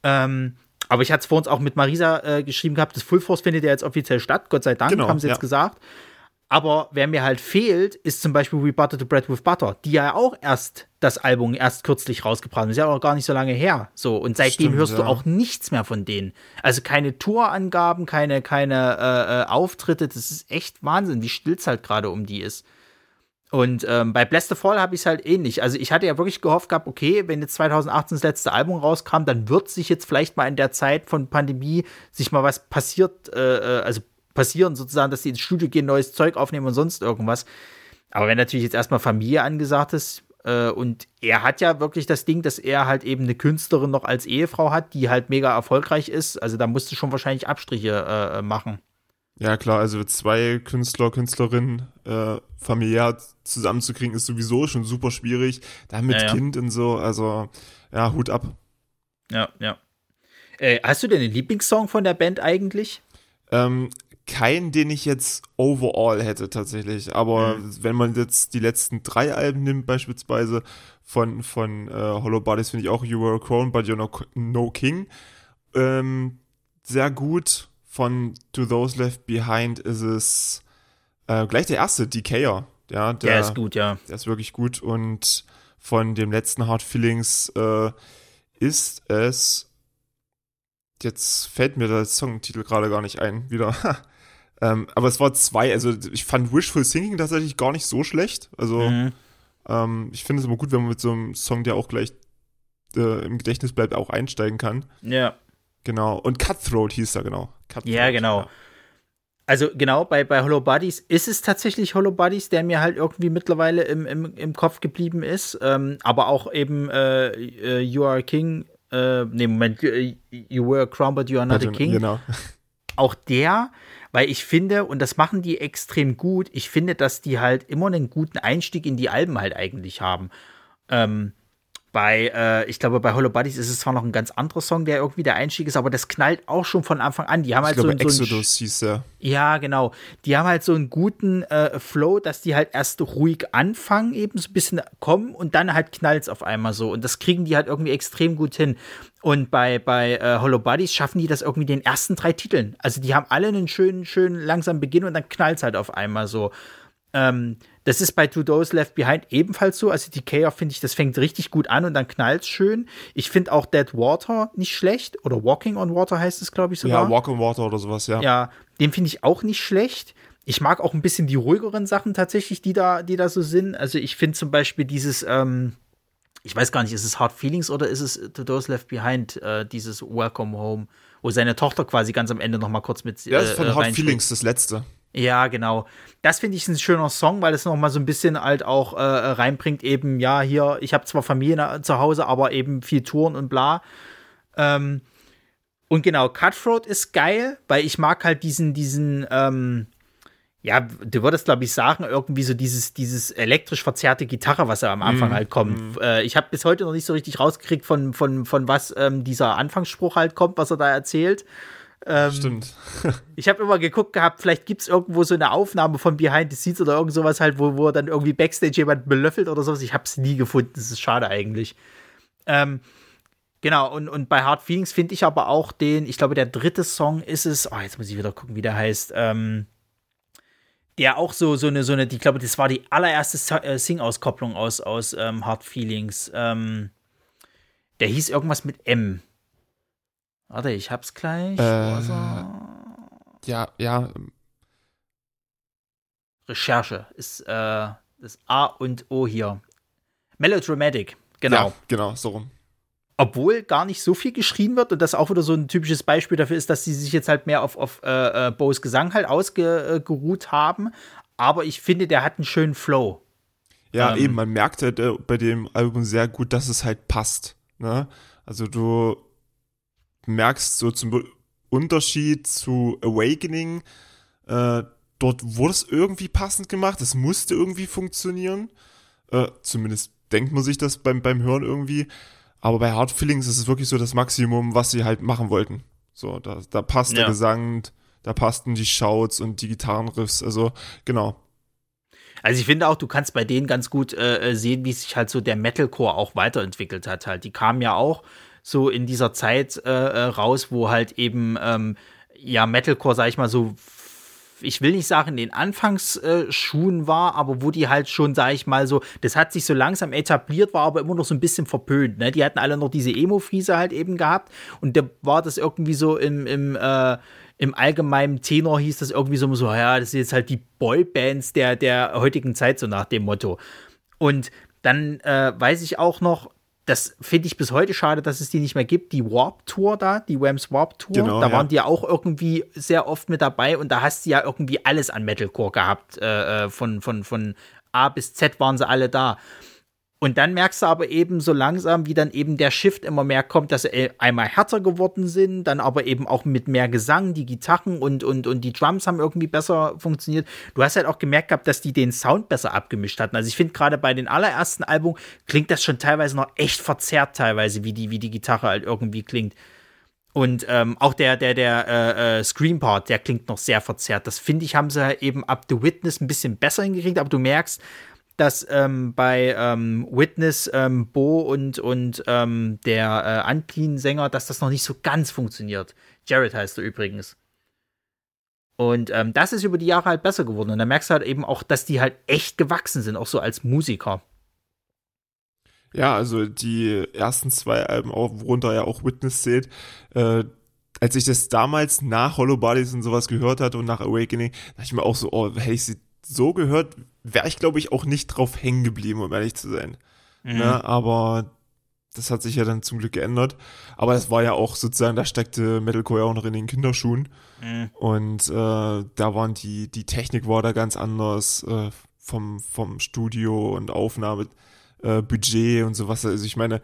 Speaker 2: Ähm, aber ich hatte es vor uns auch mit Marisa äh, geschrieben gehabt, das Full Force findet ja jetzt offiziell statt, Gott sei Dank, genau, haben sie jetzt ja. gesagt. Aber wer mir halt fehlt, ist zum Beispiel We Butter the Bread with Butter, die ja auch erst das Album erst kürzlich rausgebracht haben. Ist ja auch gar nicht so lange her. So, und seitdem Stimmt, hörst ja. du auch nichts mehr von denen. Also keine Tourangaben, keine, keine äh, äh, Auftritte. Das ist echt Wahnsinn, wie still es halt gerade um die ist. Und ähm, bei Bless the Fall habe ich es halt ähnlich. Also ich hatte ja wirklich gehofft gehabt, okay, wenn jetzt 2018 das letzte Album rauskam, dann wird sich jetzt vielleicht mal in der Zeit von Pandemie sich mal was passiert, äh, äh also passieren, sozusagen, dass die ins Studio gehen, neues Zeug aufnehmen und sonst irgendwas. Aber wenn natürlich jetzt erstmal Familie angesagt ist, äh, und er hat ja wirklich das Ding, dass er halt eben eine Künstlerin noch als Ehefrau hat, die halt mega erfolgreich ist. Also da musst du schon wahrscheinlich Abstriche äh, machen.
Speaker 3: Ja, klar, also zwei Künstler, Künstlerinnen äh, familiär zusammenzukriegen, ist sowieso schon super schwierig. Da mit ja, ja. Kind und so, also ja, Hut ab.
Speaker 2: Ja, ja. Äh, hast du denn den Lieblingssong von der Band eigentlich?
Speaker 3: Ähm, keinen, den ich jetzt overall hätte tatsächlich. Aber mhm. wenn man jetzt die letzten drei Alben nimmt, beispielsweise von, von äh, Hollow Bodies, finde ich auch You Were a Crown, but You're No, no King. Ähm, sehr gut. Von To Those Left Behind ist es äh, gleich der erste, Decayer. Ja, der,
Speaker 2: der ist gut, ja.
Speaker 3: Der ist wirklich gut. Und von dem letzten Hard Feelings äh, ist es jetzt fällt mir der Songtitel gerade gar nicht ein, wieder. Ähm, aber es war zwei, also ich fand Wishful Thinking tatsächlich gar nicht so schlecht. Also mhm. ähm, ich finde es immer gut, wenn man mit so einem Song, der auch gleich äh, im Gedächtnis bleibt, auch einsteigen kann.
Speaker 2: Ja.
Speaker 3: Genau. Und Cutthroat hieß er, genau.
Speaker 2: Cutthroat, ja, genau. Ja. Also genau, bei, bei Hollow Bodies ist es tatsächlich Hollow Bodies, der mir halt irgendwie mittlerweile im, im, im Kopf geblieben ist. Ähm, aber auch eben äh, äh You Are a King, äh, nee, Moment, you, you Were a Crown, but You Are Not a King.
Speaker 3: Genau.
Speaker 2: Auch der weil ich finde, und das machen die extrem gut, ich finde, dass die halt immer einen guten Einstieg in die Alben halt eigentlich haben. Ähm, bei, äh, ich glaube, bei Hollow Buddies ist es zwar noch ein ganz anderer Song, der irgendwie der Einstieg ist, aber das knallt auch schon von Anfang an. Die haben halt
Speaker 3: ich glaube,
Speaker 2: so,
Speaker 3: so Exodus hieß er.
Speaker 2: Ja, genau. Die haben halt so einen guten äh, Flow, dass die halt erst ruhig anfangen, eben so ein bisschen kommen und dann halt knallt es auf einmal so. Und das kriegen die halt irgendwie extrem gut hin. Und bei, bei äh, Hollow Buddies schaffen die das irgendwie den ersten drei Titeln. Also die haben alle einen schönen, schönen, langsamen Beginn und dann knallt es halt auf einmal so. Ähm, das ist bei Two Those Left Behind ebenfalls so. Also die Chaos finde ich, das fängt richtig gut an und dann knallt es schön. Ich finde auch Dead Water nicht schlecht. Oder Walking on Water heißt es, glaube ich, sogar.
Speaker 3: Ja, Walk on Water oder sowas, ja.
Speaker 2: Ja, den finde ich auch nicht schlecht. Ich mag auch ein bisschen die ruhigeren Sachen tatsächlich, die da, die da so sind. Also ich finde zum Beispiel dieses, ähm, ich weiß gar nicht, ist es Hard Feelings oder ist es To Those Left Behind, äh, dieses Welcome Home, wo seine Tochter quasi ganz am Ende noch mal kurz mit.
Speaker 3: Ja, das ist von äh, Hard Feelings, das letzte.
Speaker 2: Ja, genau. Das finde ich ein schöner Song, weil es noch mal so ein bisschen halt auch äh, reinbringt, eben, ja, hier, ich habe zwar Familie zu Hause, aber eben viel Touren und bla. Ähm, und genau, Cutthroat ist geil, weil ich mag halt diesen, diesen, ähm, ja, du würdest, glaube ich, sagen, irgendwie so dieses, dieses elektrisch verzerrte Gitarre, was da am Anfang mm, halt kommt. Mm. Äh, ich habe bis heute noch nicht so richtig rausgekriegt, von, von, von was ähm, dieser Anfangsspruch halt kommt, was er da erzählt.
Speaker 3: Ähm, Stimmt.
Speaker 2: ich habe immer geguckt gehabt, vielleicht gibt es irgendwo so eine Aufnahme von Behind the Scenes oder irgend sowas halt, wo, wo dann irgendwie Backstage jemand belöffelt oder sowas. Ich habe es nie gefunden. Das ist schade eigentlich. Ähm, genau, und, und bei Hard Feelings finde ich aber auch den, ich glaube, der dritte Song ist es, oh, jetzt muss ich wieder gucken, wie der heißt. Ähm, der auch so, so eine, so eine, ich glaube, das war die allererste äh, Sing-Auskopplung aus, aus ähm, Hard Feelings. Ähm, der hieß irgendwas mit M. Warte, ich hab's gleich. Äh, also,
Speaker 3: ja, ja.
Speaker 2: Recherche ist äh, das A und O hier. Melodramatic, genau. Ja,
Speaker 3: genau, so rum
Speaker 2: obwohl gar nicht so viel geschrien wird und das auch wieder so ein typisches Beispiel dafür ist, dass sie sich jetzt halt mehr auf, auf äh, äh Bo's Gesang halt ausgeruht haben. Aber ich finde, der hat einen schönen Flow.
Speaker 3: Ja, ähm, eben, man merkt halt äh, bei dem Album sehr gut, dass es halt passt. Ne? Also du merkst so zum Unterschied zu Awakening, äh, dort wurde es irgendwie passend gemacht, es musste irgendwie funktionieren. Äh, zumindest denkt man sich das beim, beim Hören irgendwie. Aber bei Hard Feelings ist es wirklich so das Maximum, was sie halt machen wollten. So, da, da passt ja. der Gesang, da passten die Shouts und die Gitarrenriffs, also genau.
Speaker 2: Also ich finde auch, du kannst bei denen ganz gut äh, sehen, wie sich halt so der Metalcore auch weiterentwickelt hat. Halt, die kamen ja auch so in dieser Zeit äh, äh raus, wo halt eben ähm, ja Metalcore, sag ich mal, so ich will nicht sagen, in den Anfangsschuhen war, aber wo die halt schon, sag ich mal so, das hat sich so langsam etabliert, war aber immer noch so ein bisschen verpönt. Ne? Die hatten alle noch diese Emo-Friese halt eben gehabt und da war das irgendwie so im, im, äh, im allgemeinen Tenor hieß das irgendwie so, so, ja, das sind jetzt halt die Boybands der, der heutigen Zeit, so nach dem Motto. Und dann äh, weiß ich auch noch, das finde ich bis heute schade, dass es die nicht mehr gibt. Die Warp Tour da, die Whams Warp Tour, genau, da ja. waren die ja auch irgendwie sehr oft mit dabei und da hast du ja irgendwie alles an Metalcore gehabt. Äh, äh von, von, von A bis Z waren sie alle da. Und dann merkst du aber eben so langsam, wie dann eben der Shift immer mehr kommt, dass sie einmal härter geworden sind, dann aber eben auch mit mehr Gesang, die Gitarren und, und, und die Drums haben irgendwie besser funktioniert. Du hast halt auch gemerkt gehabt, dass die den Sound besser abgemischt hatten. Also ich finde gerade bei den allerersten Album klingt das schon teilweise noch echt verzerrt, teilweise, wie die, wie die Gitarre halt irgendwie klingt. Und ähm, auch der, der, der äh, äh, Screen-Part, der klingt noch sehr verzerrt. Das finde ich, haben sie eben ab The Witness ein bisschen besser hingekriegt, aber du merkst, dass ähm, bei ähm, Witness, ähm, Bo und, und ähm, der äh, Unclean-Sänger, dass das noch nicht so ganz funktioniert. Jared heißt er übrigens. Und ähm, das ist über die Jahre halt besser geworden. Und da merkst du halt eben auch, dass die halt echt gewachsen sind, auch so als Musiker.
Speaker 3: Ja, also die ersten zwei Alben, worunter ja auch Witness zählt, äh, als ich das damals nach Hollow Bodies und sowas gehört hatte und nach Awakening, dachte ich mir auch so, oh, hätte ich sie so gehört, wäre ich, glaube ich, auch nicht drauf hängen geblieben, um ehrlich zu sein. Mhm. Ne? Aber das hat sich ja dann zum Glück geändert. Aber das war ja auch sozusagen, da steckte Metalcore ja auch noch in den Kinderschuhen. Mhm. Und äh, da waren die, die Technik war da ganz anders äh, vom, vom Studio und Aufnahmebudget äh, und sowas. Also ich meine,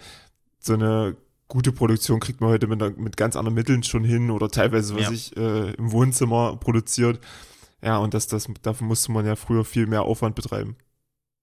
Speaker 3: so eine gute Produktion kriegt man heute mit, mit ganz anderen Mitteln schon hin oder teilweise, was ja. ich äh, im Wohnzimmer produziert. Ja, und das, das, dafür musste man ja früher viel mehr Aufwand betreiben.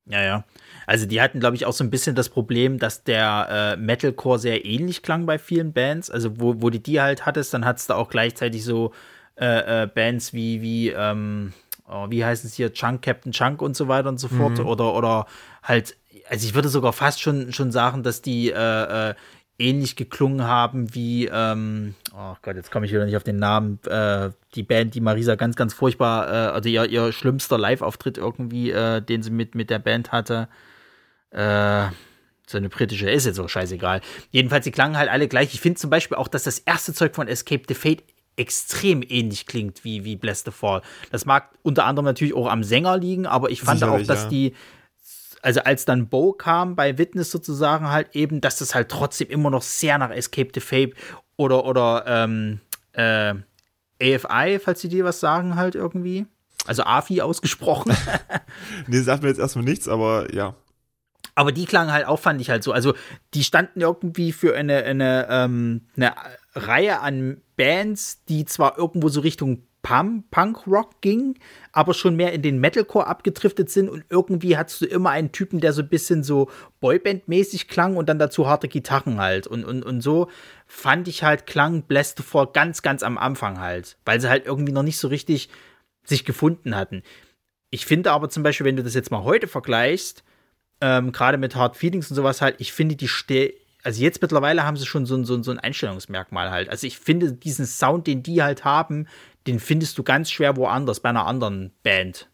Speaker 2: Ja, ja. Also die hatten, glaube ich, auch so ein bisschen das Problem, dass der äh, Metalcore sehr ähnlich klang bei vielen Bands. Also wo, wo du die halt hattest, dann hattest du auch gleichzeitig so äh, äh, Bands wie, wie, ähm, oh, wie heißt es hier, Chunk, Captain Chunk und so weiter und so fort. Mhm. Oder, oder halt, also ich würde sogar fast schon, schon sagen, dass die äh, äh ähnlich geklungen haben wie, ähm, oh Gott, jetzt komme ich wieder nicht auf den Namen, äh, die Band, die Marisa ganz, ganz furchtbar, äh, also ihr, ihr schlimmster Live-Auftritt irgendwie, äh, den sie mit, mit der Band hatte. Äh, so eine britische, ist jetzt auch scheißegal. Jedenfalls, die klangen halt alle gleich. Ich finde zum Beispiel auch, dass das erste Zeug von Escape the Fate extrem ähnlich klingt wie, wie Bless the Fall. Das mag unter anderem natürlich auch am Sänger liegen, aber ich fand Sicherlich, auch, dass ja. die also als dann Bo kam bei Witness sozusagen halt eben, dass das halt trotzdem immer noch sehr nach Escape the Fape oder oder ähm, äh, AFI, falls sie dir was sagen halt irgendwie. also Afi ausgesprochen.
Speaker 3: nee, sagt mir jetzt erstmal nichts, aber ja.
Speaker 2: Aber die klangen halt auch, fand ich halt so. Also, die standen irgendwie für eine, eine, ähm, eine Reihe an Bands, die zwar irgendwo so Richtung Punk-Rock ging, aber schon mehr in den Metalcore abgedriftet sind und irgendwie hattest du immer einen Typen, der so ein bisschen so Boyband-mäßig klang und dann dazu harte Gitarren halt. Und, und, und so fand ich halt, klang Blessed vor ganz, ganz am Anfang halt, weil sie halt irgendwie noch nicht so richtig sich gefunden hatten. Ich finde aber zum Beispiel, wenn du das jetzt mal heute vergleichst, ähm, gerade mit Hard Feelings und sowas halt, ich finde die Ste also jetzt mittlerweile haben sie schon so, so, so ein Einstellungsmerkmal halt. Also ich finde diesen Sound, den die halt haben, den findest du ganz schwer woanders, bei einer anderen Band.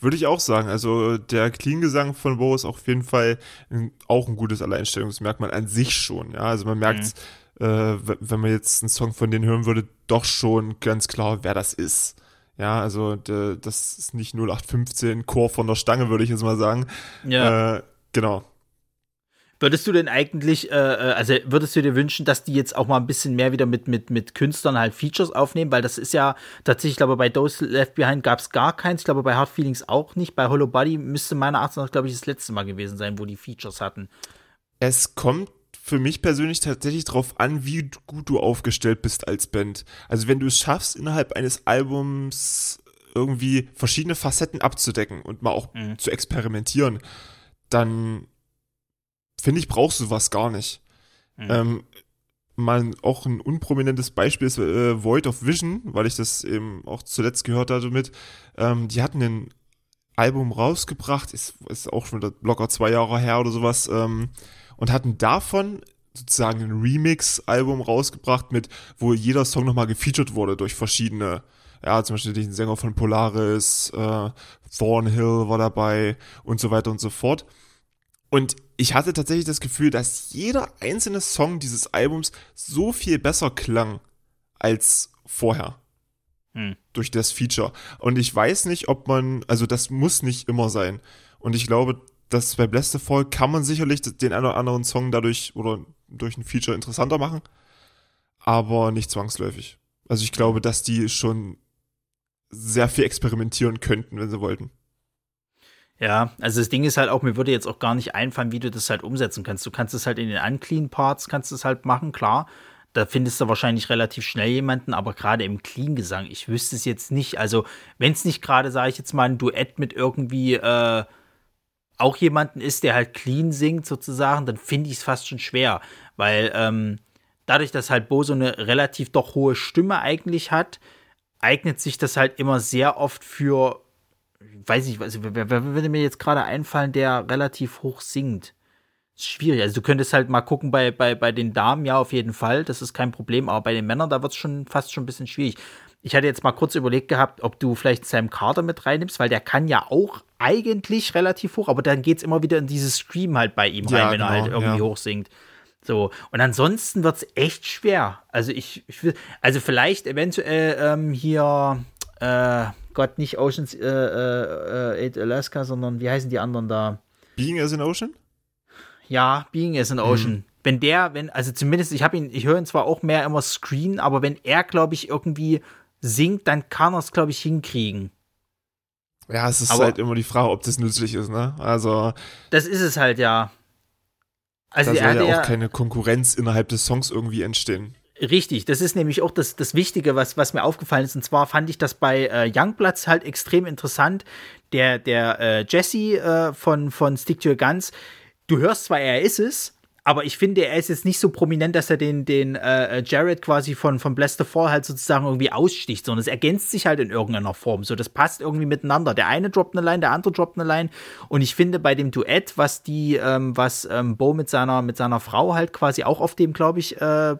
Speaker 3: Würde ich auch sagen. Also der Clean-Gesang von Bo ist auf jeden Fall ein, auch ein gutes Alleinstellungsmerkmal an sich schon. Ja, also man merkt, mhm. äh, wenn man jetzt einen Song von denen hören würde, doch schon ganz klar, wer das ist. Ja, also de, das ist nicht 0815 Chor von der Stange, würde ich jetzt mal sagen. Ja. Äh, genau.
Speaker 2: Würdest du denn eigentlich, äh, äh, also würdest du dir wünschen, dass die jetzt auch mal ein bisschen mehr wieder mit, mit, mit Künstlern halt Features aufnehmen? Weil das ist ja tatsächlich, ich glaube, bei Those Left Behind gab es gar keins, ich glaube, bei Hard Feelings auch nicht. Bei Hollow Body müsste meiner Achtung nach, glaube ich, das letzte Mal gewesen sein, wo die Features hatten.
Speaker 3: Es kommt für mich persönlich tatsächlich darauf an, wie gut du aufgestellt bist als Band. Also wenn du es schaffst, innerhalb eines Albums irgendwie verschiedene Facetten abzudecken und mal auch mhm. zu experimentieren, dann finde ich, brauchst du was gar nicht. Mhm. Ähm, mal auch ein unprominentes Beispiel ist äh, Void of Vision, weil ich das eben auch zuletzt gehört hatte mit. Ähm, die hatten ein Album rausgebracht, ist, ist auch schon locker zwei Jahre her oder sowas, ähm, und hatten davon sozusagen ein Remix-Album rausgebracht, mit, wo jeder Song nochmal gefeatured wurde durch verschiedene, ja, zum Beispiel den Sänger von Polaris, äh, Thornhill war dabei und so weiter und so fort. Und ich hatte tatsächlich das Gefühl, dass jeder einzelne Song dieses Albums so viel besser klang als vorher. Hm. Durch das Feature. Und ich weiß nicht, ob man, also das muss nicht immer sein. Und ich glaube, dass bei Blessed Fall kann man sicherlich den einen oder anderen Song dadurch oder durch ein Feature interessanter machen, aber nicht zwangsläufig. Also ich glaube, dass die schon sehr viel experimentieren könnten, wenn sie wollten.
Speaker 2: Ja, also das Ding ist halt auch, mir würde jetzt auch gar nicht einfallen, wie du das halt umsetzen kannst. Du kannst es halt in den Unclean Parts, kannst es halt machen, klar. Da findest du wahrscheinlich relativ schnell jemanden, aber gerade im Clean-Gesang, ich wüsste es jetzt nicht. Also, wenn es nicht gerade, sage ich jetzt mal, ein Duett mit irgendwie äh, auch jemanden ist, der halt clean singt sozusagen, dann finde ich es fast schon schwer. Weil ähm, dadurch, dass halt Bo so eine relativ doch hohe Stimme eigentlich hat, eignet sich das halt immer sehr oft für weiß ich, also, wer, wer würde mir jetzt gerade einfallen, der relativ hoch singt? Ist schwierig. Also du könntest halt mal gucken bei, bei, bei den Damen, ja, auf jeden Fall, das ist kein Problem, aber bei den Männern, da wird es schon fast schon ein bisschen schwierig. Ich hatte jetzt mal kurz überlegt gehabt, ob du vielleicht Sam Carter mit reinnimmst, weil der kann ja auch eigentlich relativ hoch, aber dann geht es immer wieder in dieses Scream halt bei ihm rein, wenn genau, er halt irgendwie ja. hoch singt. So, und ansonsten wird es echt schwer. Also ich, ich will, also vielleicht eventuell ähm, hier, äh, Gott, nicht Oceans äh, äh, 8 Alaska, sondern wie heißen die anderen da?
Speaker 3: Being as an Ocean?
Speaker 2: Ja, Being as an mhm. Ocean. Mhm. Wenn der, wenn, also zumindest, ich habe ihn, ich höre ihn zwar auch mehr immer Screen, aber wenn er, glaube ich, irgendwie singt, dann kann er es, glaube ich, hinkriegen.
Speaker 3: Ja, es ist aber, halt immer die Frage, ob das nützlich ist, ne? Also.
Speaker 2: Das ist es halt, ja.
Speaker 3: Also, da soll ja auch keine Konkurrenz innerhalb des Songs irgendwie entstehen.
Speaker 2: Richtig, das ist nämlich auch das, das Wichtige, was, was mir aufgefallen ist. Und zwar fand ich das bei äh, Youngblatts halt extrem interessant. Der, der äh, Jesse äh, von, von Stick to Your Guns, du hörst zwar, er ist es, aber ich finde, er ist jetzt nicht so prominent, dass er den, den äh, Jared quasi von, von Bless the Fall halt sozusagen irgendwie aussticht, sondern es ergänzt sich halt in irgendeiner Form. So, das passt irgendwie miteinander. Der eine droppt eine Line, der andere droppt eine Line. Und ich finde, bei dem Duett, was die, ähm, was ähm, Bo mit seiner, mit seiner Frau halt quasi auch auf dem, glaube ich, äh,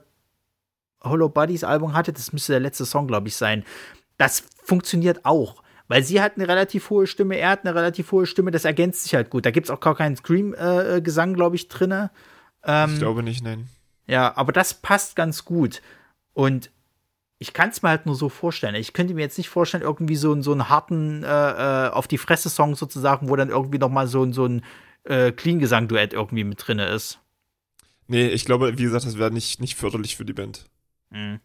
Speaker 2: Hollow Buddies Album hatte, das müsste der letzte Song, glaube ich, sein. Das funktioniert auch. Weil sie hat eine relativ hohe Stimme, er hat eine relativ hohe Stimme, das ergänzt sich halt gut. Da gibt es auch gar keinen Scream-Gesang, äh, glaube ich, drin.
Speaker 3: Ähm, ich glaube nicht, nein.
Speaker 2: Ja, aber das passt ganz gut. Und ich kann es mir halt nur so vorstellen. Ich könnte mir jetzt nicht vorstellen, irgendwie so, so einen harten äh, äh, auf die Fresse-Song sozusagen, wo dann irgendwie noch mal so, so ein äh, Clean-Gesang-Duett irgendwie mit drin ist.
Speaker 3: Nee, ich glaube, wie gesagt, das wäre nicht, nicht förderlich für die Band. Mhm.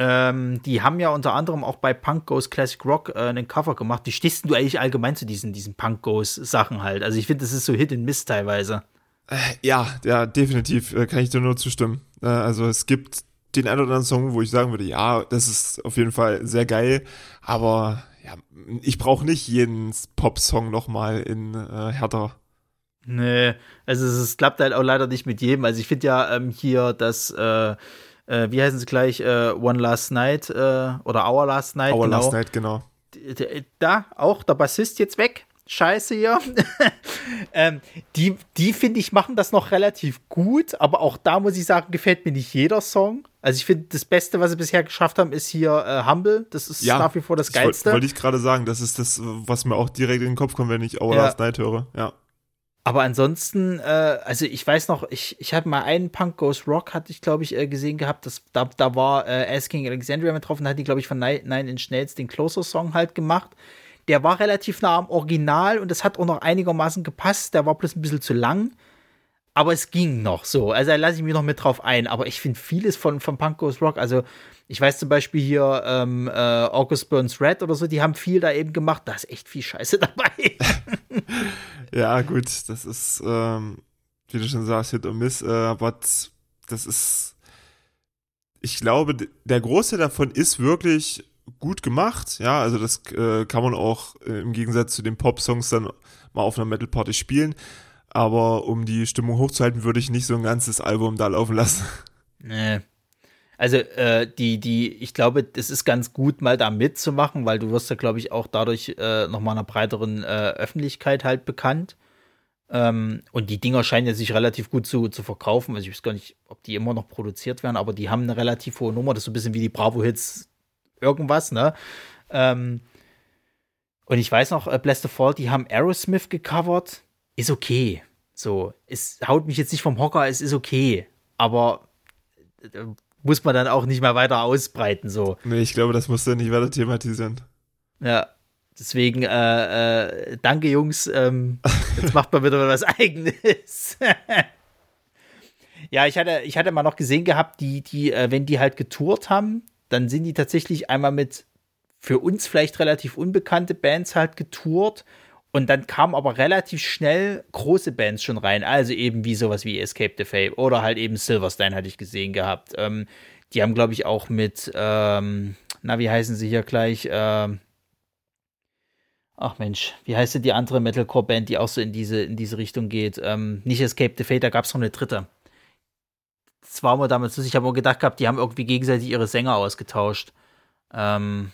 Speaker 2: Ähm, die haben ja unter anderem auch bei Punk Goes Classic Rock äh, einen Cover gemacht. Wie stehst du eigentlich allgemein zu diesen, diesen Punk Goes Sachen halt? Also ich finde, das ist so Hit and Miss teilweise.
Speaker 3: Äh, ja, ja, definitiv äh, kann ich dir nur zustimmen. Äh, also es gibt den einen oder anderen Song, wo ich sagen würde, ja, das ist auf jeden Fall sehr geil, aber ja, ich brauche nicht jeden Pop-Song nochmal in äh, härter.
Speaker 2: Nee, also es, es, klappt halt auch leider nicht mit jedem. Also ich finde ja ähm, hier das, äh, äh, wie heißen sie gleich, äh, One Last Night äh, oder Our Last Night.
Speaker 3: Our genau. Last Night, genau.
Speaker 2: Da auch der Bassist jetzt weg. Scheiße hier. ähm, die, die finde ich, machen das noch relativ gut, aber auch da muss ich sagen, gefällt mir nicht jeder Song. Also ich finde, das Beste, was sie bisher geschafft haben, ist hier äh, Humble. Das ist ja, nach wie vor das Geilste.
Speaker 3: Wollte ich gerade sagen, das ist das, was mir auch direkt in den Kopf kommt, wenn ich Our ja. Last Night höre. Ja.
Speaker 2: Aber ansonsten, äh, also ich weiß noch, ich, ich habe mal einen Punk Goes Rock, hatte ich, glaube ich, äh, gesehen gehabt. Das, da, da war äh, Asking Alexandria mit drauf und hat die, glaube ich, von Nine Inch Nails den Closer-Song halt gemacht. Der war relativ nah am Original und das hat auch noch einigermaßen gepasst. Der war bloß ein bisschen zu lang. Aber es ging noch so. Also da lasse ich mich noch mit drauf ein. Aber ich finde vieles von, von Punk Goes Rock, also ich weiß zum Beispiel hier ähm, äh, August Burns Red oder so, die haben viel da eben gemacht. Da ist echt viel Scheiße dabei.
Speaker 3: ja, gut, das ist, ähm, wie du schon sagst, Hit und Miss, äh, aber das ist, ich glaube, der Große davon ist wirklich gut gemacht. Ja, also das äh, kann man auch äh, im Gegensatz zu den Pop-Songs dann mal auf einer Metal-Party spielen. Aber um die Stimmung hochzuhalten, würde ich nicht so ein ganzes Album da laufen lassen.
Speaker 2: Nee. Also äh, die, die, ich glaube, das ist ganz gut, mal da mitzumachen, weil du wirst ja, glaube ich, auch dadurch äh, nochmal einer breiteren äh, Öffentlichkeit halt bekannt. Ähm, und die Dinger scheinen ja sich relativ gut zu, zu verkaufen. Also ich weiß gar nicht, ob die immer noch produziert werden, aber die haben eine relativ hohe Nummer. Das ist so ein bisschen wie die Bravo-Hits irgendwas, ne? Ähm, und ich weiß noch, äh, Bless the Fall, die haben Aerosmith gecovert. Ist okay. So, es haut mich jetzt nicht vom Hocker, es ist okay. Aber äh, muss man dann auch nicht mehr weiter ausbreiten, so.
Speaker 3: Nee, ich glaube, das musst du nicht weiter thematisieren.
Speaker 2: Ja. Deswegen, äh, äh, danke Jungs, ähm, jetzt macht man wieder was Eigenes. ja, ich hatte, ich hatte mal noch gesehen gehabt, die, die, äh, wenn die halt getourt haben, dann sind die tatsächlich einmal mit für uns vielleicht relativ unbekannte Bands halt getourt. Und dann kamen aber relativ schnell große Bands schon rein. Also eben wie sowas wie Escape the Fate oder halt eben Silverstein hatte ich gesehen gehabt. Ähm, die haben, glaube ich, auch mit, ähm, na, wie heißen sie hier gleich? Ähm, ach Mensch, wie heißt denn die andere Metalcore-Band, die auch so in diese, in diese Richtung geht? Ähm, nicht Escape the Fate, da gab es noch eine dritte das war mir damals lustig. Ich habe mir gedacht gehabt, die haben irgendwie gegenseitig ihre Sänger ausgetauscht. Ähm,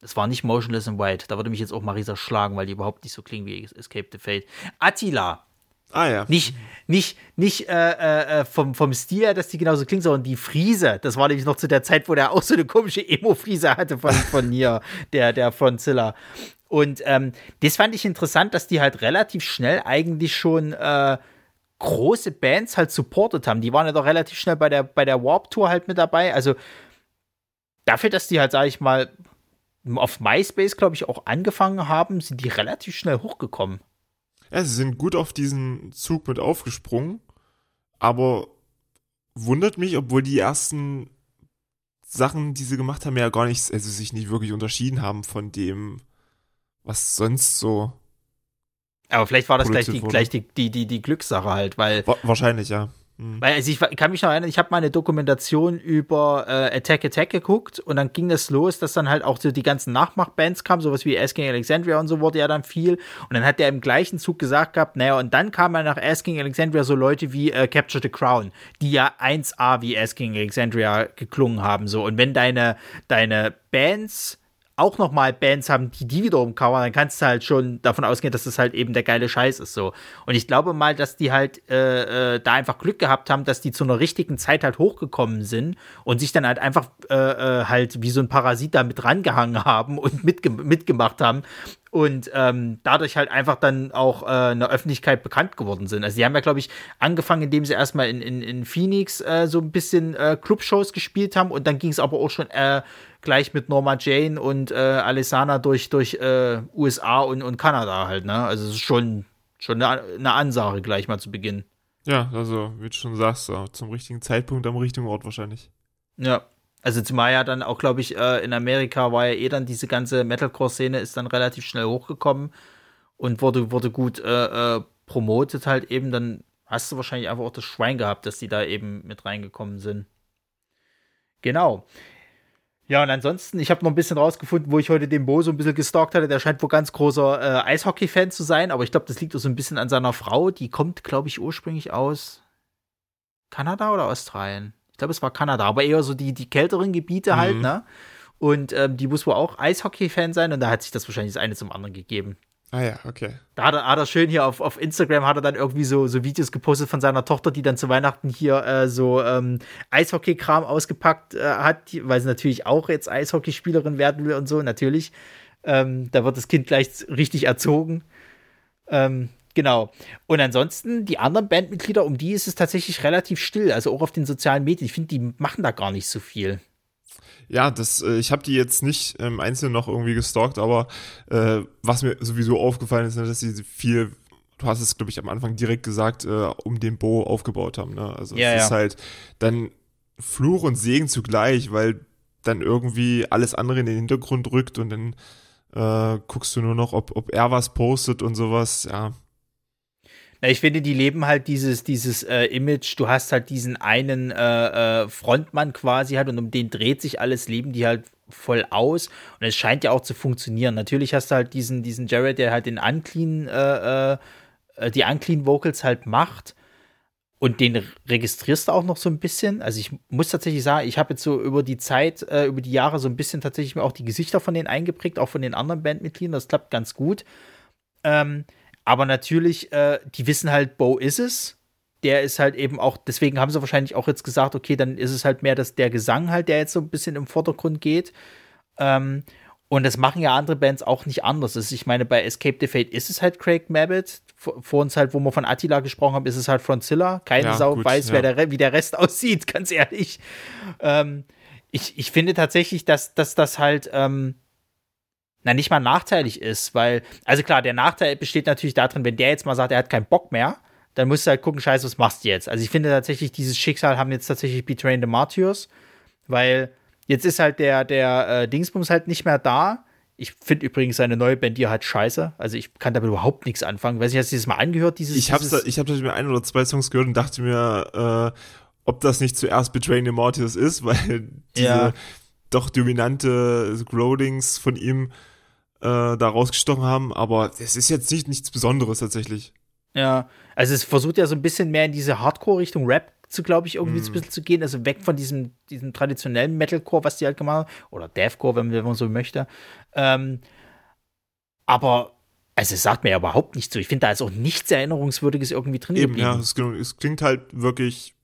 Speaker 2: das war nicht Motionless in White. Da würde mich jetzt auch Marisa schlagen, weil die überhaupt nicht so klingen wie Escape the Fate. Attila.
Speaker 3: Ah ja.
Speaker 2: Nicht, nicht, nicht äh, äh, äh, vom, vom Stil her, dass die genauso klingen, sondern die Friese. Das war nämlich noch zu der Zeit, wo der auch so eine komische Emo-Friese hatte von, von hier, der, der Frontzilla. Und ähm, das fand ich interessant, dass die halt relativ schnell eigentlich schon äh, große Bands halt supportet haben. Die waren ja doch relativ schnell bei der, bei der Warp Tour halt mit dabei. Also dafür, dass die halt, sag ich mal, auf MySpace, glaube ich, auch angefangen haben, sind die relativ schnell hochgekommen.
Speaker 3: Ja, sie sind gut auf diesen Zug mit aufgesprungen, aber wundert mich, obwohl die ersten Sachen, die sie gemacht haben, ja gar nicht, also sich nicht wirklich unterschieden haben von dem, was sonst so
Speaker 2: aber vielleicht war das gleich, die, gleich die, die, die, die Glückssache halt, weil.
Speaker 3: Wahrscheinlich, ja.
Speaker 2: Mhm. Weil also ich kann mich noch erinnern, ich habe mal eine Dokumentation über äh, Attack Attack geguckt und dann ging das los, dass dann halt auch so die ganzen Nachmachbands kamen, sowas wie Asking Alexandria und so wurde ja dann viel. Und dann hat der im gleichen Zug gesagt gehabt, naja, und dann kamen nach Asking Alexandria so Leute wie äh, Capture the Crown, die ja 1A wie Asking Alexandria geklungen haben. so Und wenn deine, deine Bands auch nochmal Bands haben, die die wiederum covern, dann kannst du halt schon davon ausgehen, dass das halt eben der geile Scheiß ist so. Und ich glaube mal, dass die halt äh, äh, da einfach Glück gehabt haben, dass die zu einer richtigen Zeit halt hochgekommen sind und sich dann halt einfach äh, äh halt wie so ein Parasit da mit rangehangen haben und mitge mitgemacht haben und ähm, dadurch halt einfach dann auch äh, in der Öffentlichkeit bekannt geworden sind. Also die haben ja, glaube ich, angefangen, indem sie erstmal in, in, in Phoenix äh, so ein bisschen äh, Clubshows gespielt haben und dann ging es aber auch schon äh, gleich mit Norma Jane und äh, Alessana durch, durch äh, USA und, und Kanada halt, ne? Also es ist schon, schon eine, eine Ansage gleich mal zu Beginn.
Speaker 3: Ja, also wie du schon sagst, zum richtigen Zeitpunkt am richtigen Ort wahrscheinlich.
Speaker 2: Ja, Also zumal ja dann auch, glaube ich, äh, in Amerika war ja eh dann diese ganze Metalcore-Szene ist dann relativ schnell hochgekommen und wurde, wurde gut äh, äh, promotet halt eben. Dann hast du wahrscheinlich einfach auch das Schwein gehabt, dass die da eben mit reingekommen sind. Genau. Ja, und ansonsten, ich habe noch ein bisschen rausgefunden, wo ich heute den Bo so ein bisschen gestalkt hatte. Der scheint wohl ganz großer äh, Eishockey-Fan zu sein, aber ich glaube, das liegt auch so ein bisschen an seiner Frau. Die kommt, glaube ich, ursprünglich aus Kanada oder Australien. Ich glaube, es war Kanada, aber eher so die, die kälteren Gebiete halt, mhm. ne? Und ähm, die muss wohl auch Eishockey-Fan sein und da hat sich das wahrscheinlich das eine zum anderen gegeben.
Speaker 3: Ah ja, okay.
Speaker 2: Da hat er, hat er schön hier auf, auf Instagram hat er dann irgendwie so, so Videos gepostet von seiner Tochter, die dann zu Weihnachten hier äh, so ähm, Eishockey-Kram ausgepackt äh, hat, weil sie natürlich auch jetzt Eishockeyspielerin werden will und so, natürlich. Ähm, da wird das Kind gleich richtig erzogen. Ähm, genau. Und ansonsten, die anderen Bandmitglieder, um die ist es tatsächlich relativ still, also auch auf den sozialen Medien. Ich finde, die machen da gar nicht so viel.
Speaker 3: Ja, das, äh, ich habe die jetzt nicht im ähm, Einzelnen noch irgendwie gestalkt, aber äh, was mir sowieso aufgefallen ist, ne, dass sie viel, du hast es, glaube ich, am Anfang direkt gesagt, äh, um den Bo aufgebaut haben. Ne? Also ja, es ja. ist halt dann Fluch und Segen zugleich, weil dann irgendwie alles andere in den Hintergrund rückt und dann äh, guckst du nur noch, ob, ob er was postet und sowas, ja.
Speaker 2: Na, ich finde, die leben halt dieses, dieses äh, Image, du hast halt diesen einen äh, äh, Frontmann quasi halt und um den dreht sich alles, leben die halt voll aus und es scheint ja auch zu funktionieren. Natürlich hast du halt diesen, diesen Jared, der halt den Unclean, äh, äh, die Unclean Vocals halt macht und den registrierst du auch noch so ein bisschen. Also ich muss tatsächlich sagen, ich habe jetzt so über die Zeit, äh, über die Jahre so ein bisschen tatsächlich mir auch die Gesichter von denen eingeprägt, auch von den anderen Bandmitgliedern. Das klappt ganz gut. Ähm, aber natürlich, äh, die wissen halt, Bo ist es. Der ist halt eben auch, deswegen haben sie wahrscheinlich auch jetzt gesagt, okay, dann ist es halt mehr dass der Gesang halt, der jetzt so ein bisschen im Vordergrund geht. Ähm, und das machen ja andere Bands auch nicht anders. Ist, ich meine, bei Escape the Fate ist es halt Craig Mabbitt. Vor, uns halt, wo wir von Attila gesprochen haben, ist es halt Fronzilla. Keine ja, Sau gut, weiß, ja. wer der, wie der Rest aussieht, ganz ehrlich. Ähm, ich, ich finde tatsächlich, dass, dass das halt ähm, na, nicht mal nachteilig ist, weil, also klar, der Nachteil besteht natürlich darin, wenn der jetzt mal sagt, er hat keinen Bock mehr, dann musst du halt gucken, scheiße, was machst du jetzt? Also ich finde tatsächlich, dieses Schicksal haben jetzt tatsächlich Betrayin the Martyrs, weil jetzt ist halt der, der äh, Dingsbums halt nicht mehr da. Ich finde übrigens seine neue Band hier halt scheiße. Also ich kann damit überhaupt nichts anfangen. Weiß nicht, hast du das mal angehört? Dieses,
Speaker 3: ich habe ich hab mir ein oder zwei Songs gehört und dachte mir, äh, ob das nicht zuerst Betrayin the Martyrs ist, weil diese ja. Doch dominante Growlings von ihm äh, da rausgestochen haben, aber es ist jetzt nicht nichts Besonderes tatsächlich.
Speaker 2: Ja, also es versucht ja so ein bisschen mehr in diese Hardcore-Richtung Rap zu, glaube ich, irgendwie mm. ein bisschen zu gehen, also weg von diesem, diesem traditionellen Metalcore, was die halt gemacht haben, oder Deathcore, wenn, wenn man so möchte. Ähm, aber also es sagt mir ja überhaupt nicht so. Ich finde, da ist auch nichts Erinnerungswürdiges irgendwie drin
Speaker 3: Eben, geblieben. ja, es, es klingt halt wirklich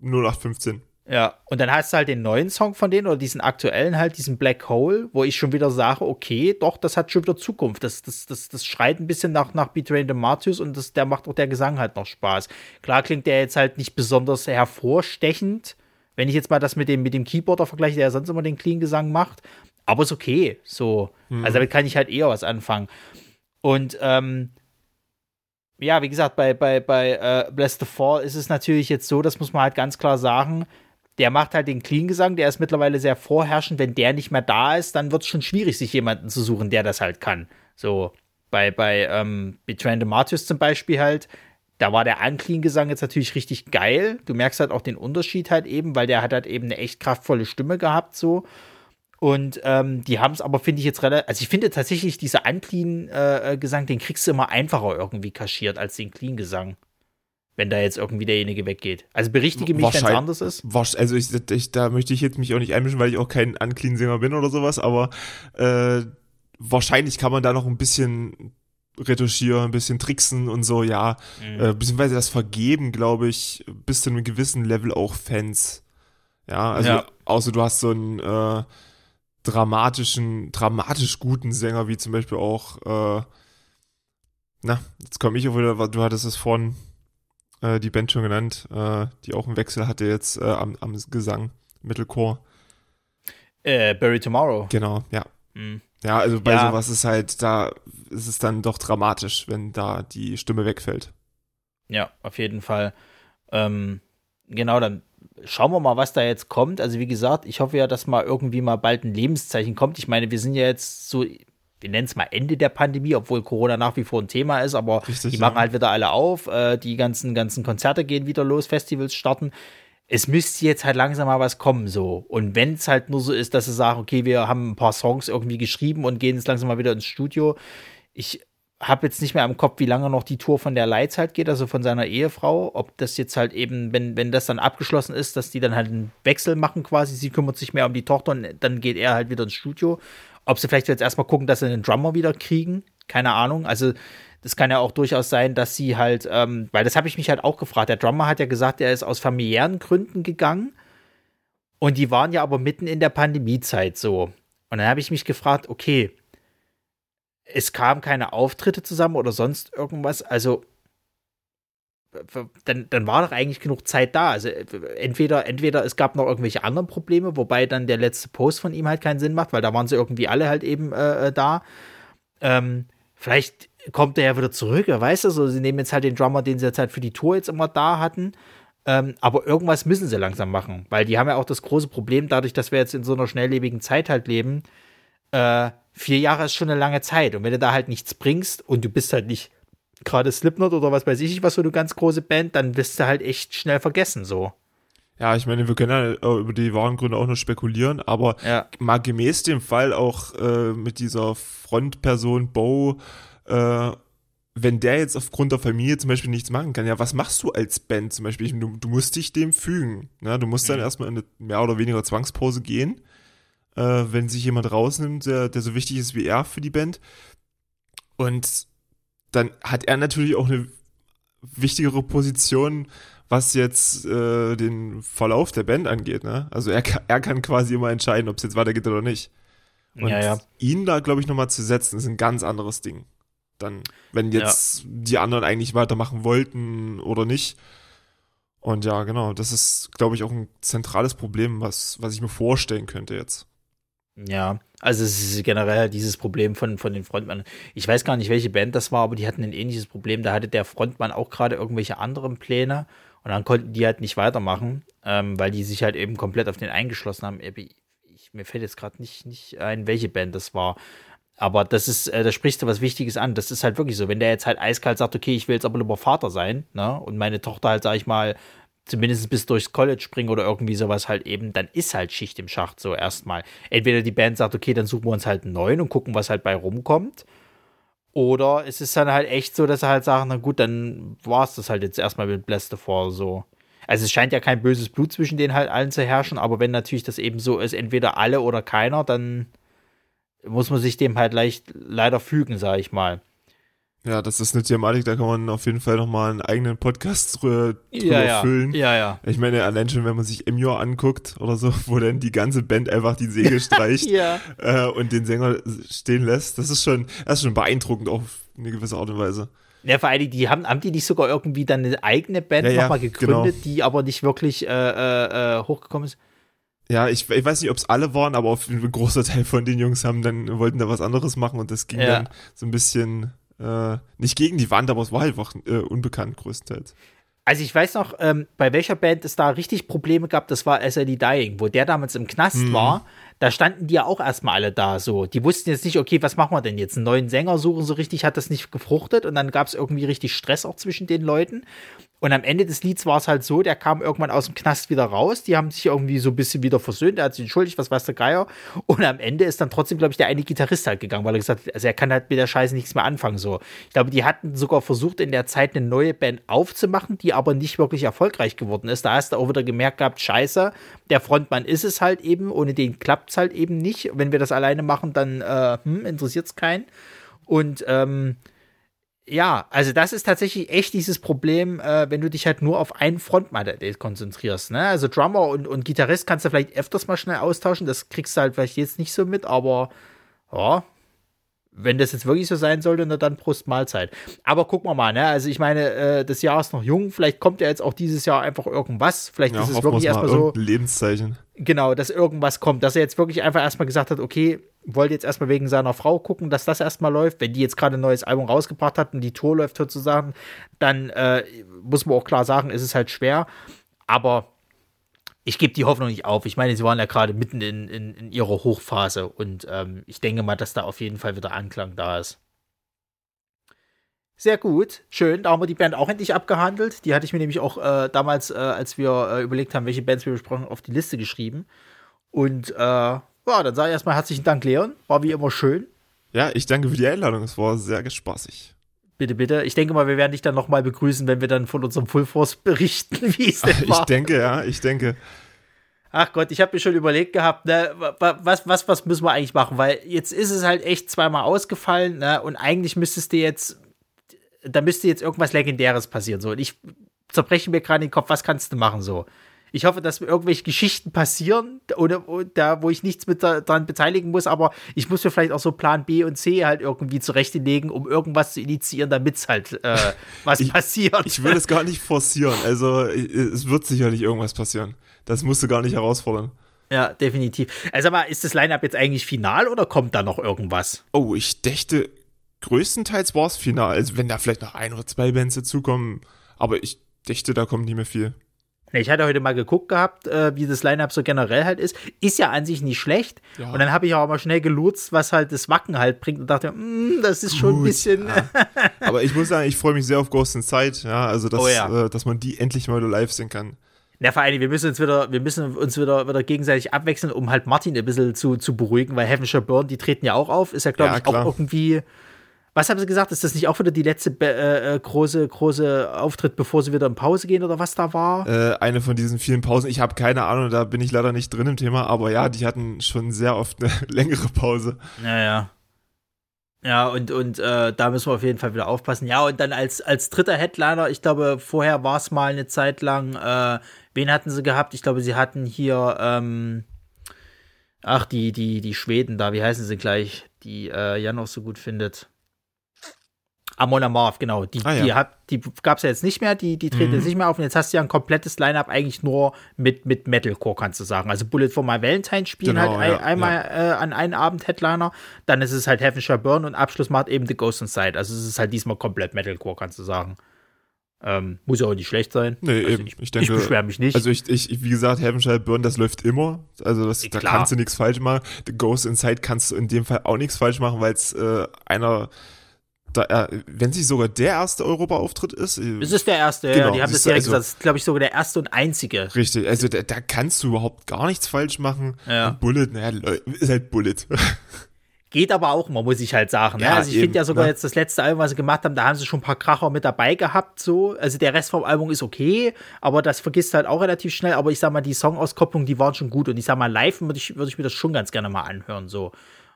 Speaker 3: 0815.
Speaker 2: Ja, und dann hast du halt den neuen Song von denen oder diesen aktuellen halt, diesen Black Hole, wo ich schon wieder sage, okay, doch, das hat schon wieder Zukunft. Das, das, das, das schreit ein bisschen nach, nach Betrayin the Martyrs und das, der macht auch der Gesang halt noch Spaß. Klar klingt der jetzt halt nicht besonders hervorstechend, wenn ich jetzt mal das mit dem, mit dem Keyboarder vergleiche, der ja sonst immer den Clean-Gesang macht, aber ist okay, so. Mhm. Also damit kann ich halt eher was anfangen. Und, ähm, ja, wie gesagt, bei, bei, bei äh, Bless the Fall ist es natürlich jetzt so, das muss man halt ganz klar sagen, der macht halt den Clean-Gesang, der ist mittlerweile sehr vorherrschend. Wenn der nicht mehr da ist, dann wird es schon schwierig, sich jemanden zu suchen, der das halt kann. So, bei, bei ähm, Betraying the Martyrs zum Beispiel halt, da war der Unclean-Gesang jetzt natürlich richtig geil. Du merkst halt auch den Unterschied halt eben, weil der hat halt eben eine echt kraftvolle Stimme gehabt, so. Und ähm, die haben es aber, finde ich jetzt relativ, also ich finde tatsächlich, dieser Unclean-Gesang, äh, den kriegst du immer einfacher irgendwie kaschiert als den Clean-Gesang wenn da jetzt irgendwie derjenige weggeht. Also berichtige mich, wenn es anders ist.
Speaker 3: Also ich, ich, da möchte ich jetzt mich auch nicht einmischen, weil ich auch kein Unclean-Sänger bin oder sowas, aber äh, wahrscheinlich kann man da noch ein bisschen retuschieren, ein bisschen tricksen und so, ja. Mhm. Äh, beziehungsweise das vergeben, glaube ich, bis zu einem gewissen Level auch Fans. Ja, also ja. außer du hast so einen äh, dramatischen, dramatisch guten Sänger, wie zum Beispiel auch, äh, na, jetzt komme ich auch wieder, du hattest es vorhin äh, die Band schon genannt, äh, die auch einen Wechsel hatte jetzt äh, am, am Gesang, Mittelchor.
Speaker 2: Äh, Bury Tomorrow.
Speaker 3: Genau, ja. Mhm. Ja, also bei ja. sowas ist halt, da ist es dann doch dramatisch, wenn da die Stimme wegfällt.
Speaker 2: Ja, auf jeden Fall. Ähm, genau, dann schauen wir mal, was da jetzt kommt. Also wie gesagt, ich hoffe ja, dass mal irgendwie mal bald ein Lebenszeichen kommt. Ich meine, wir sind ja jetzt so, wir nennen es mal Ende der Pandemie, obwohl Corona nach wie vor ein Thema ist, aber Richtig, die machen ja. halt wieder alle auf. Äh, die ganzen, ganzen Konzerte gehen wieder los, Festivals starten. Es müsste jetzt halt langsam mal was kommen, so. Und wenn es halt nur so ist, dass sie sagen, okay, wir haben ein paar Songs irgendwie geschrieben und gehen jetzt langsam mal wieder ins Studio. Ich habe jetzt nicht mehr im Kopf, wie lange noch die Tour von der Leitz halt geht, also von seiner Ehefrau. Ob das jetzt halt eben, wenn, wenn das dann abgeschlossen ist, dass die dann halt einen Wechsel machen quasi. Sie kümmert sich mehr um die Tochter und dann geht er halt wieder ins Studio. Ob sie vielleicht jetzt erstmal gucken, dass sie einen Drummer wieder kriegen. Keine Ahnung. Also, das kann ja auch durchaus sein, dass sie halt, ähm, weil das habe ich mich halt auch gefragt. Der Drummer hat ja gesagt, er ist aus familiären Gründen gegangen. Und die waren ja aber mitten in der Pandemiezeit so. Und dann habe ich mich gefragt, okay, es kamen keine Auftritte zusammen oder sonst irgendwas. Also dann, dann war doch eigentlich genug Zeit da. Also entweder, entweder es gab noch irgendwelche anderen Probleme, wobei dann der letzte Post von ihm halt keinen Sinn macht, weil da waren sie irgendwie alle halt eben äh, äh da. Ähm, vielleicht kommt er ja wieder zurück, wer weiß das. Also sie nehmen jetzt halt den Drummer, den sie jetzt halt für die Tour jetzt immer da hatten. Ähm, aber irgendwas müssen sie langsam machen, weil die haben ja auch das große Problem, dadurch, dass wir jetzt in so einer schnelllebigen Zeit halt leben, äh, vier Jahre ist schon eine lange Zeit. Und wenn du da halt nichts bringst und du bist halt nicht gerade Slipknot oder was weiß ich, was so eine ganz große Band, dann bist du halt echt schnell vergessen so.
Speaker 3: Ja, ich meine, wir können ja über die wahren Gründe auch nur spekulieren, aber ja. mal gemäß dem Fall auch äh, mit dieser Frontperson Bo, äh, wenn der jetzt aufgrund der Familie zum Beispiel nichts machen kann, ja, was machst du als Band zum Beispiel? Du, du musst dich dem fügen. Ne? Du musst mhm. dann erstmal in eine mehr oder weniger Zwangspause gehen äh, wenn sich jemand rausnimmt, der, der so wichtig ist wie er für die Band. Und dann hat er natürlich auch eine wichtigere Position, was jetzt äh, den Verlauf der Band angeht. Ne? Also er, er kann quasi immer entscheiden, ob es jetzt weitergeht oder nicht. Und ja, ja. ihn da, glaube ich, nochmal zu setzen, ist ein ganz anderes Ding. Dann, wenn jetzt ja. die anderen eigentlich weitermachen wollten oder nicht. Und ja, genau, das ist, glaube ich, auch ein zentrales Problem, was, was ich mir vorstellen könnte jetzt.
Speaker 2: Ja, also es ist generell dieses Problem von, von den Frontmann. Ich weiß gar nicht, welche Band das war, aber die hatten ein ähnliches Problem. Da hatte der Frontmann auch gerade irgendwelche anderen Pläne und dann konnten die halt nicht weitermachen, ähm, weil die sich halt eben komplett auf den eingeschlossen haben. Ich, mir fällt jetzt gerade nicht, nicht ein, welche Band das war. Aber das ist, äh, da sprichst du was Wichtiges an. Das ist halt wirklich so. Wenn der jetzt halt eiskalt sagt, okay, ich will jetzt aber lieber Vater sein, ne? Und meine Tochter halt, sag ich mal, zumindest bis durchs College springen oder irgendwie sowas halt eben, dann ist halt Schicht im Schacht so erstmal. Entweder die Band sagt, okay, dann suchen wir uns halt einen neuen und gucken, was halt bei rumkommt. Oder es ist dann halt echt so, dass sie halt sagen, na gut, dann war es das halt jetzt erstmal mit Blessed vor so. Also es scheint ja kein böses Blut zwischen denen halt allen zu herrschen, aber wenn natürlich das eben so ist, entweder alle oder keiner, dann muss man sich dem halt leicht leider fügen, sag ich mal.
Speaker 3: Ja, das ist eine Thematik, da kann man auf jeden Fall nochmal einen eigenen Podcast drüber,
Speaker 2: ja, ja.
Speaker 3: füllen.
Speaker 2: Ja, ja.
Speaker 3: Ich meine, allein schon, wenn man sich Emio anguckt oder so, wo dann die ganze Band einfach die Segel streicht
Speaker 2: ja.
Speaker 3: äh, und den Sänger stehen lässt, das ist schon, das ist schon beeindruckend auf eine gewisse Art und Weise.
Speaker 2: Ja, vor allem, die haben, haben die nicht sogar irgendwie dann eine eigene Band ja, nochmal gegründet, genau. die aber nicht wirklich äh, äh, äh, hochgekommen ist?
Speaker 3: Ja, ich, ich weiß nicht, ob es alle waren, aber auf ein großer Teil von den Jungs haben dann, wollten da was anderes machen und das ging dann so ein bisschen äh, nicht gegen die Wand, aber es war einfach äh, unbekannt größtenteils.
Speaker 2: Also ich weiß noch, ähm, bei welcher Band es da richtig Probleme gab, das war SLD Dying, wo der damals im Knast mhm. war. Da standen die ja auch erstmal alle da so. Die wussten jetzt nicht, okay, was machen wir denn jetzt? Einen neuen Sänger suchen so richtig, hat das nicht gefruchtet und dann gab es irgendwie richtig Stress auch zwischen den Leuten. Und am Ende des Lieds war es halt so, der kam irgendwann aus dem Knast wieder raus. Die haben sich irgendwie so ein bisschen wieder versöhnt. Er hat sich entschuldigt, was weiß der Geier. Und am Ende ist dann trotzdem, glaube ich, der eine Gitarrist halt gegangen, weil er gesagt hat, also er kann halt mit der Scheiße nichts mehr anfangen. So. Ich glaube, die hatten sogar versucht, in der Zeit eine neue Band aufzumachen, die aber nicht wirklich erfolgreich geworden ist. Da hast du auch wieder gemerkt gehabt, scheiße, der Frontmann ist es halt eben, ohne den klappt es halt eben nicht. Wenn wir das alleine machen, dann äh, hm, interessiert es keinen. Und ähm, ja, also das ist tatsächlich echt dieses Problem, äh, wenn du dich halt nur auf einen Frontmann konzentrierst. Ne? Also Drummer und, und Gitarrist kannst du vielleicht öfters mal schnell austauschen, das kriegst du halt vielleicht jetzt nicht so mit, aber ja, wenn das jetzt wirklich so sein sollte, dann Prost Mahlzeit. Aber gucken wir mal, ne? Also ich meine, äh, das Jahr ist noch jung, vielleicht kommt ja jetzt auch dieses Jahr einfach irgendwas. Vielleicht ja, ist es wirklich erstmal so.
Speaker 3: Lebenszeichen.
Speaker 2: Genau, dass irgendwas kommt, dass er jetzt wirklich einfach erstmal gesagt hat, okay, wollte jetzt erstmal wegen seiner Frau gucken, dass das erstmal läuft. Wenn die jetzt gerade ein neues Album rausgebracht hat und die Tour läuft sozusagen, dann äh, muss man auch klar sagen, ist es halt schwer. Aber ich gebe die Hoffnung nicht auf. Ich meine, sie waren ja gerade mitten in, in, in, ihrer Hochphase und ähm, ich denke mal, dass da auf jeden Fall wieder Anklang da ist. Sehr gut, schön. Da haben wir die Band auch endlich abgehandelt. Die hatte ich mir nämlich auch äh, damals, äh, als wir äh, überlegt haben, welche Bands wir besprochen, auf die Liste geschrieben. Und äh, ja, dann sage ich erstmal herzlichen Dank, Leon. War wie immer schön.
Speaker 3: Ja, ich danke für die Einladung. Es war sehr spaßig.
Speaker 2: Bitte, bitte. Ich denke mal, wir werden dich dann nochmal begrüßen, wenn wir dann von unserem Full Force berichten, wie es denn
Speaker 3: war. Ich denke, ja, ich denke.
Speaker 2: Ach Gott, ich habe mir schon überlegt gehabt, ne, was, was, was müssen wir eigentlich machen? Weil jetzt ist es halt echt zweimal ausgefallen, ne, und eigentlich müsstest du jetzt, da müsste jetzt irgendwas Legendäres passieren, so. Und ich zerbreche mir gerade den Kopf, was kannst du machen, so. Ich hoffe, dass mir irgendwelche Geschichten passieren, oder, da, wo ich nichts mit daran beteiligen muss, aber ich muss mir vielleicht auch so Plan B und C halt irgendwie zurechtlegen, um irgendwas zu initiieren, damit es halt äh, was
Speaker 3: ich,
Speaker 2: passiert.
Speaker 3: Ich will es gar nicht forcieren. Also es wird sicherlich irgendwas passieren. Das musst du gar nicht herausfordern.
Speaker 2: Ja, definitiv. Also aber ist das Line-Up jetzt eigentlich final oder kommt da noch irgendwas?
Speaker 3: Oh, ich dächte, größtenteils war es final. Also wenn da vielleicht noch ein oder zwei Bands dazukommen, aber ich dächte, da kommt nicht mehr viel.
Speaker 2: Ich hatte heute mal geguckt gehabt, äh, wie das Line-Up so generell halt ist. Ist ja an sich nicht schlecht. Ja. Und dann habe ich auch mal schnell gelutzt, was halt das Wacken halt bringt und dachte, mm, das ist schon Gut, ein bisschen. Ja.
Speaker 3: Aber ich muss sagen, ich freue mich sehr auf Ghost in Sight, ja, also dass, oh ja. äh, dass man die endlich mal live sehen kann.
Speaker 2: Na, vor allem, wir müssen uns wieder, wir müssen uns wieder, wieder gegenseitig abwechseln, um halt Martin ein bisschen zu, zu beruhigen, weil Heavenshire Burn, die treten ja auch auf, ist ja, glaube ich, auch irgendwie was haben sie gesagt? Ist das nicht auch wieder die letzte äh, äh, große, große Auftritt, bevor sie wieder in Pause gehen oder was da war?
Speaker 3: Äh, eine von diesen vielen Pausen. Ich habe keine Ahnung, da bin ich leider nicht drin im Thema, aber ja, die hatten schon sehr oft eine längere Pause.
Speaker 2: Naja. Ja, und, und äh, da müssen wir auf jeden Fall wieder aufpassen. Ja, und dann als, als dritter Headliner, ich glaube, vorher war es mal eine Zeit lang, äh, wen hatten sie gehabt? Ich glaube, sie hatten hier, ähm, ach, die, die, die Schweden da, wie heißen sie gleich, die äh, Jan auch so gut findet. Amon Amarth, genau. Die, ah, ja. die, die gab es ja jetzt nicht mehr, die, die treten mhm. jetzt nicht mehr auf. Und jetzt hast du ja ein komplettes Line-Up eigentlich nur mit, mit Metalcore, kannst du sagen. Also Bullet for My Valentine spielen genau, halt ja, ein, einmal ja. Äh, an einem Abend Headliner. Dann ist es halt Heavenshire Burn und Abschluss macht eben The Ghost Inside. Also es ist halt diesmal komplett Metalcore, kannst du sagen. Ähm, muss ja auch nicht schlecht sein.
Speaker 3: Nee, also eben. Ich, ich, denke,
Speaker 2: ich beschwere mich nicht.
Speaker 3: Also ich, ich, wie gesagt, Heavenshire Burn, das läuft immer. Also das, da kannst du nichts falsch machen. The Ghost Inside kannst du in dem Fall auch nichts falsch machen, weil es äh, einer da, äh, wenn sie sogar der erste Europa-Auftritt ist.
Speaker 2: Äh, es ist der erste, genau, ja, die haben das direkt also, gesagt. Das ist, glaube ich, sogar der erste und einzige.
Speaker 3: Richtig, also da, da kannst du überhaupt gar nichts falsch machen. Ja. Und Bullet, naja, ist halt Bullet.
Speaker 2: Geht aber auch immer, muss ich halt sagen. Ne? Ja, Also ich finde ja sogar ne? jetzt das letzte Album, was sie gemacht haben, da haben sie schon ein paar Kracher mit dabei gehabt. So. Also der Rest vom Album ist okay, aber das vergisst halt auch relativ schnell. Aber ich sag mal, die Songauskopplung, die waren schon gut. Und ich sag mal, live würde ich, würd ich mir das schon ganz gerne mal anhören. So.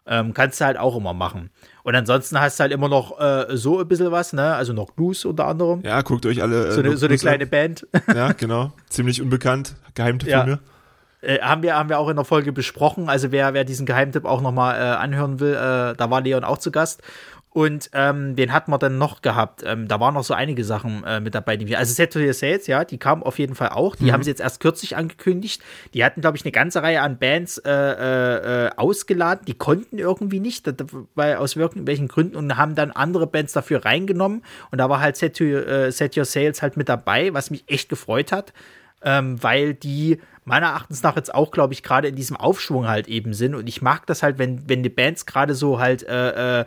Speaker 2: Ähm, kannst du halt auch immer machen. Und ansonsten hast du halt immer noch äh, so ein bisschen was, ne? Also noch Blues unter anderem.
Speaker 3: Ja, guckt euch alle.
Speaker 2: Äh, so, eine, so eine kleine Band.
Speaker 3: Ja, genau. Ziemlich unbekannt. Geheimtipp
Speaker 2: ja.
Speaker 3: von mir.
Speaker 2: Äh, haben, wir, haben wir auch in der Folge besprochen. Also wer, wer diesen Geheimtipp auch nochmal äh, anhören will, äh, da war Leon auch zu Gast. Und ähm, den hatten wir dann noch gehabt. Ähm, da waren noch so einige Sachen äh, mit dabei, die wir. Also Set to Your Sales, ja, die kamen auf jeden Fall auch. Die mhm. haben sie jetzt erst kürzlich angekündigt. Die hatten, glaube ich, eine ganze Reihe an Bands äh, äh, ausgeladen. Die konnten irgendwie nicht, weil aus irgendwelchen Gründen und haben dann andere Bands dafür reingenommen. Und da war halt Set, to, äh, Set Your Sales halt mit dabei, was mich echt gefreut hat. Ähm, weil die meiner Erachtens nach jetzt auch, glaube ich, gerade in diesem Aufschwung halt eben sind. Und ich mag das halt, wenn, wenn die Bands gerade so halt äh, äh,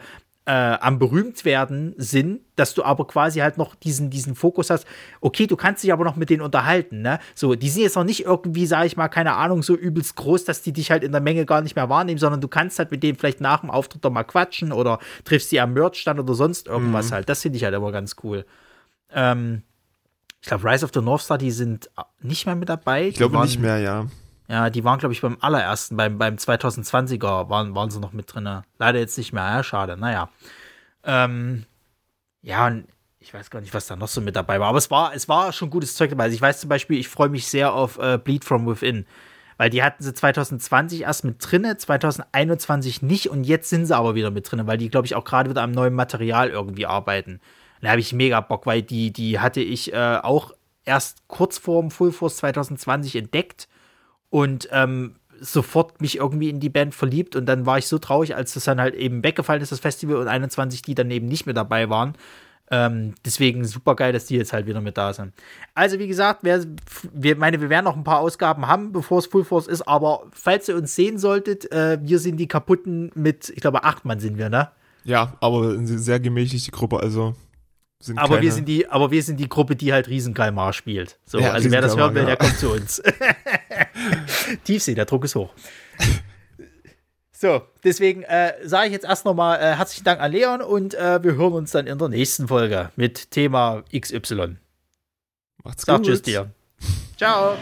Speaker 2: äh, am berühmt werden sind, dass du aber quasi halt noch diesen, diesen Fokus hast, okay, du kannst dich aber noch mit denen unterhalten, ne? So, die sind jetzt noch nicht irgendwie, sage ich mal, keine Ahnung, so übelst groß, dass die dich halt in der Menge gar nicht mehr wahrnehmen, sondern du kannst halt mit denen vielleicht nach dem Auftritt doch mal quatschen oder triffst sie am Merchstand oder sonst irgendwas mhm. halt. Das finde ich halt immer ganz cool. Ähm, ich glaube, Rise of the North Star, die sind nicht mehr mit dabei.
Speaker 3: Ich glaube nicht mehr, ja.
Speaker 2: Ja, die waren, glaube ich, beim allerersten, beim, beim 2020er waren, waren sie noch mit drin. Leider jetzt nicht mehr, ja, schade. Naja. Ähm, ja, und ich weiß gar nicht, was da noch so mit dabei war, aber es war, es war schon gutes Zeug dabei. Also ich weiß zum Beispiel, ich freue mich sehr auf äh, Bleed from Within, weil die hatten sie 2020 erst mit drinne, 2021 nicht und jetzt sind sie aber wieder mit drinne, weil die, glaube ich, auch gerade wieder am neuen Material irgendwie arbeiten. Da habe ich mega Bock, weil die, die hatte ich äh, auch erst kurz vor dem Full Force 2020 entdeckt und ähm, sofort mich irgendwie in die Band verliebt und dann war ich so traurig, als das dann halt eben weggefallen ist, das Festival und 21, die dann eben nicht mehr dabei waren. Ähm, deswegen super geil, dass die jetzt halt wieder mit da sind. Also, wie gesagt, wer, wir, meine, wir werden noch ein paar Ausgaben haben, bevor es Full Force ist, aber falls ihr uns sehen solltet, äh, wir sind die kaputten mit, ich glaube, acht Mann sind wir, ne?
Speaker 3: Ja, aber sehr gemächliche Gruppe, also.
Speaker 2: Sind aber wir sind die, aber wir sind die Gruppe, die halt Riesenkalmar spielt. So, ja, also wer das hören will, der kommt zu uns. Tiefsee, der Druck ist hoch. So, deswegen äh, sage ich jetzt erst nochmal äh, herzlichen Dank an Leon und äh, wir hören uns dann in der nächsten Folge mit Thema XY.
Speaker 3: Macht's Sag gut.
Speaker 2: Tschüss dir. Ciao.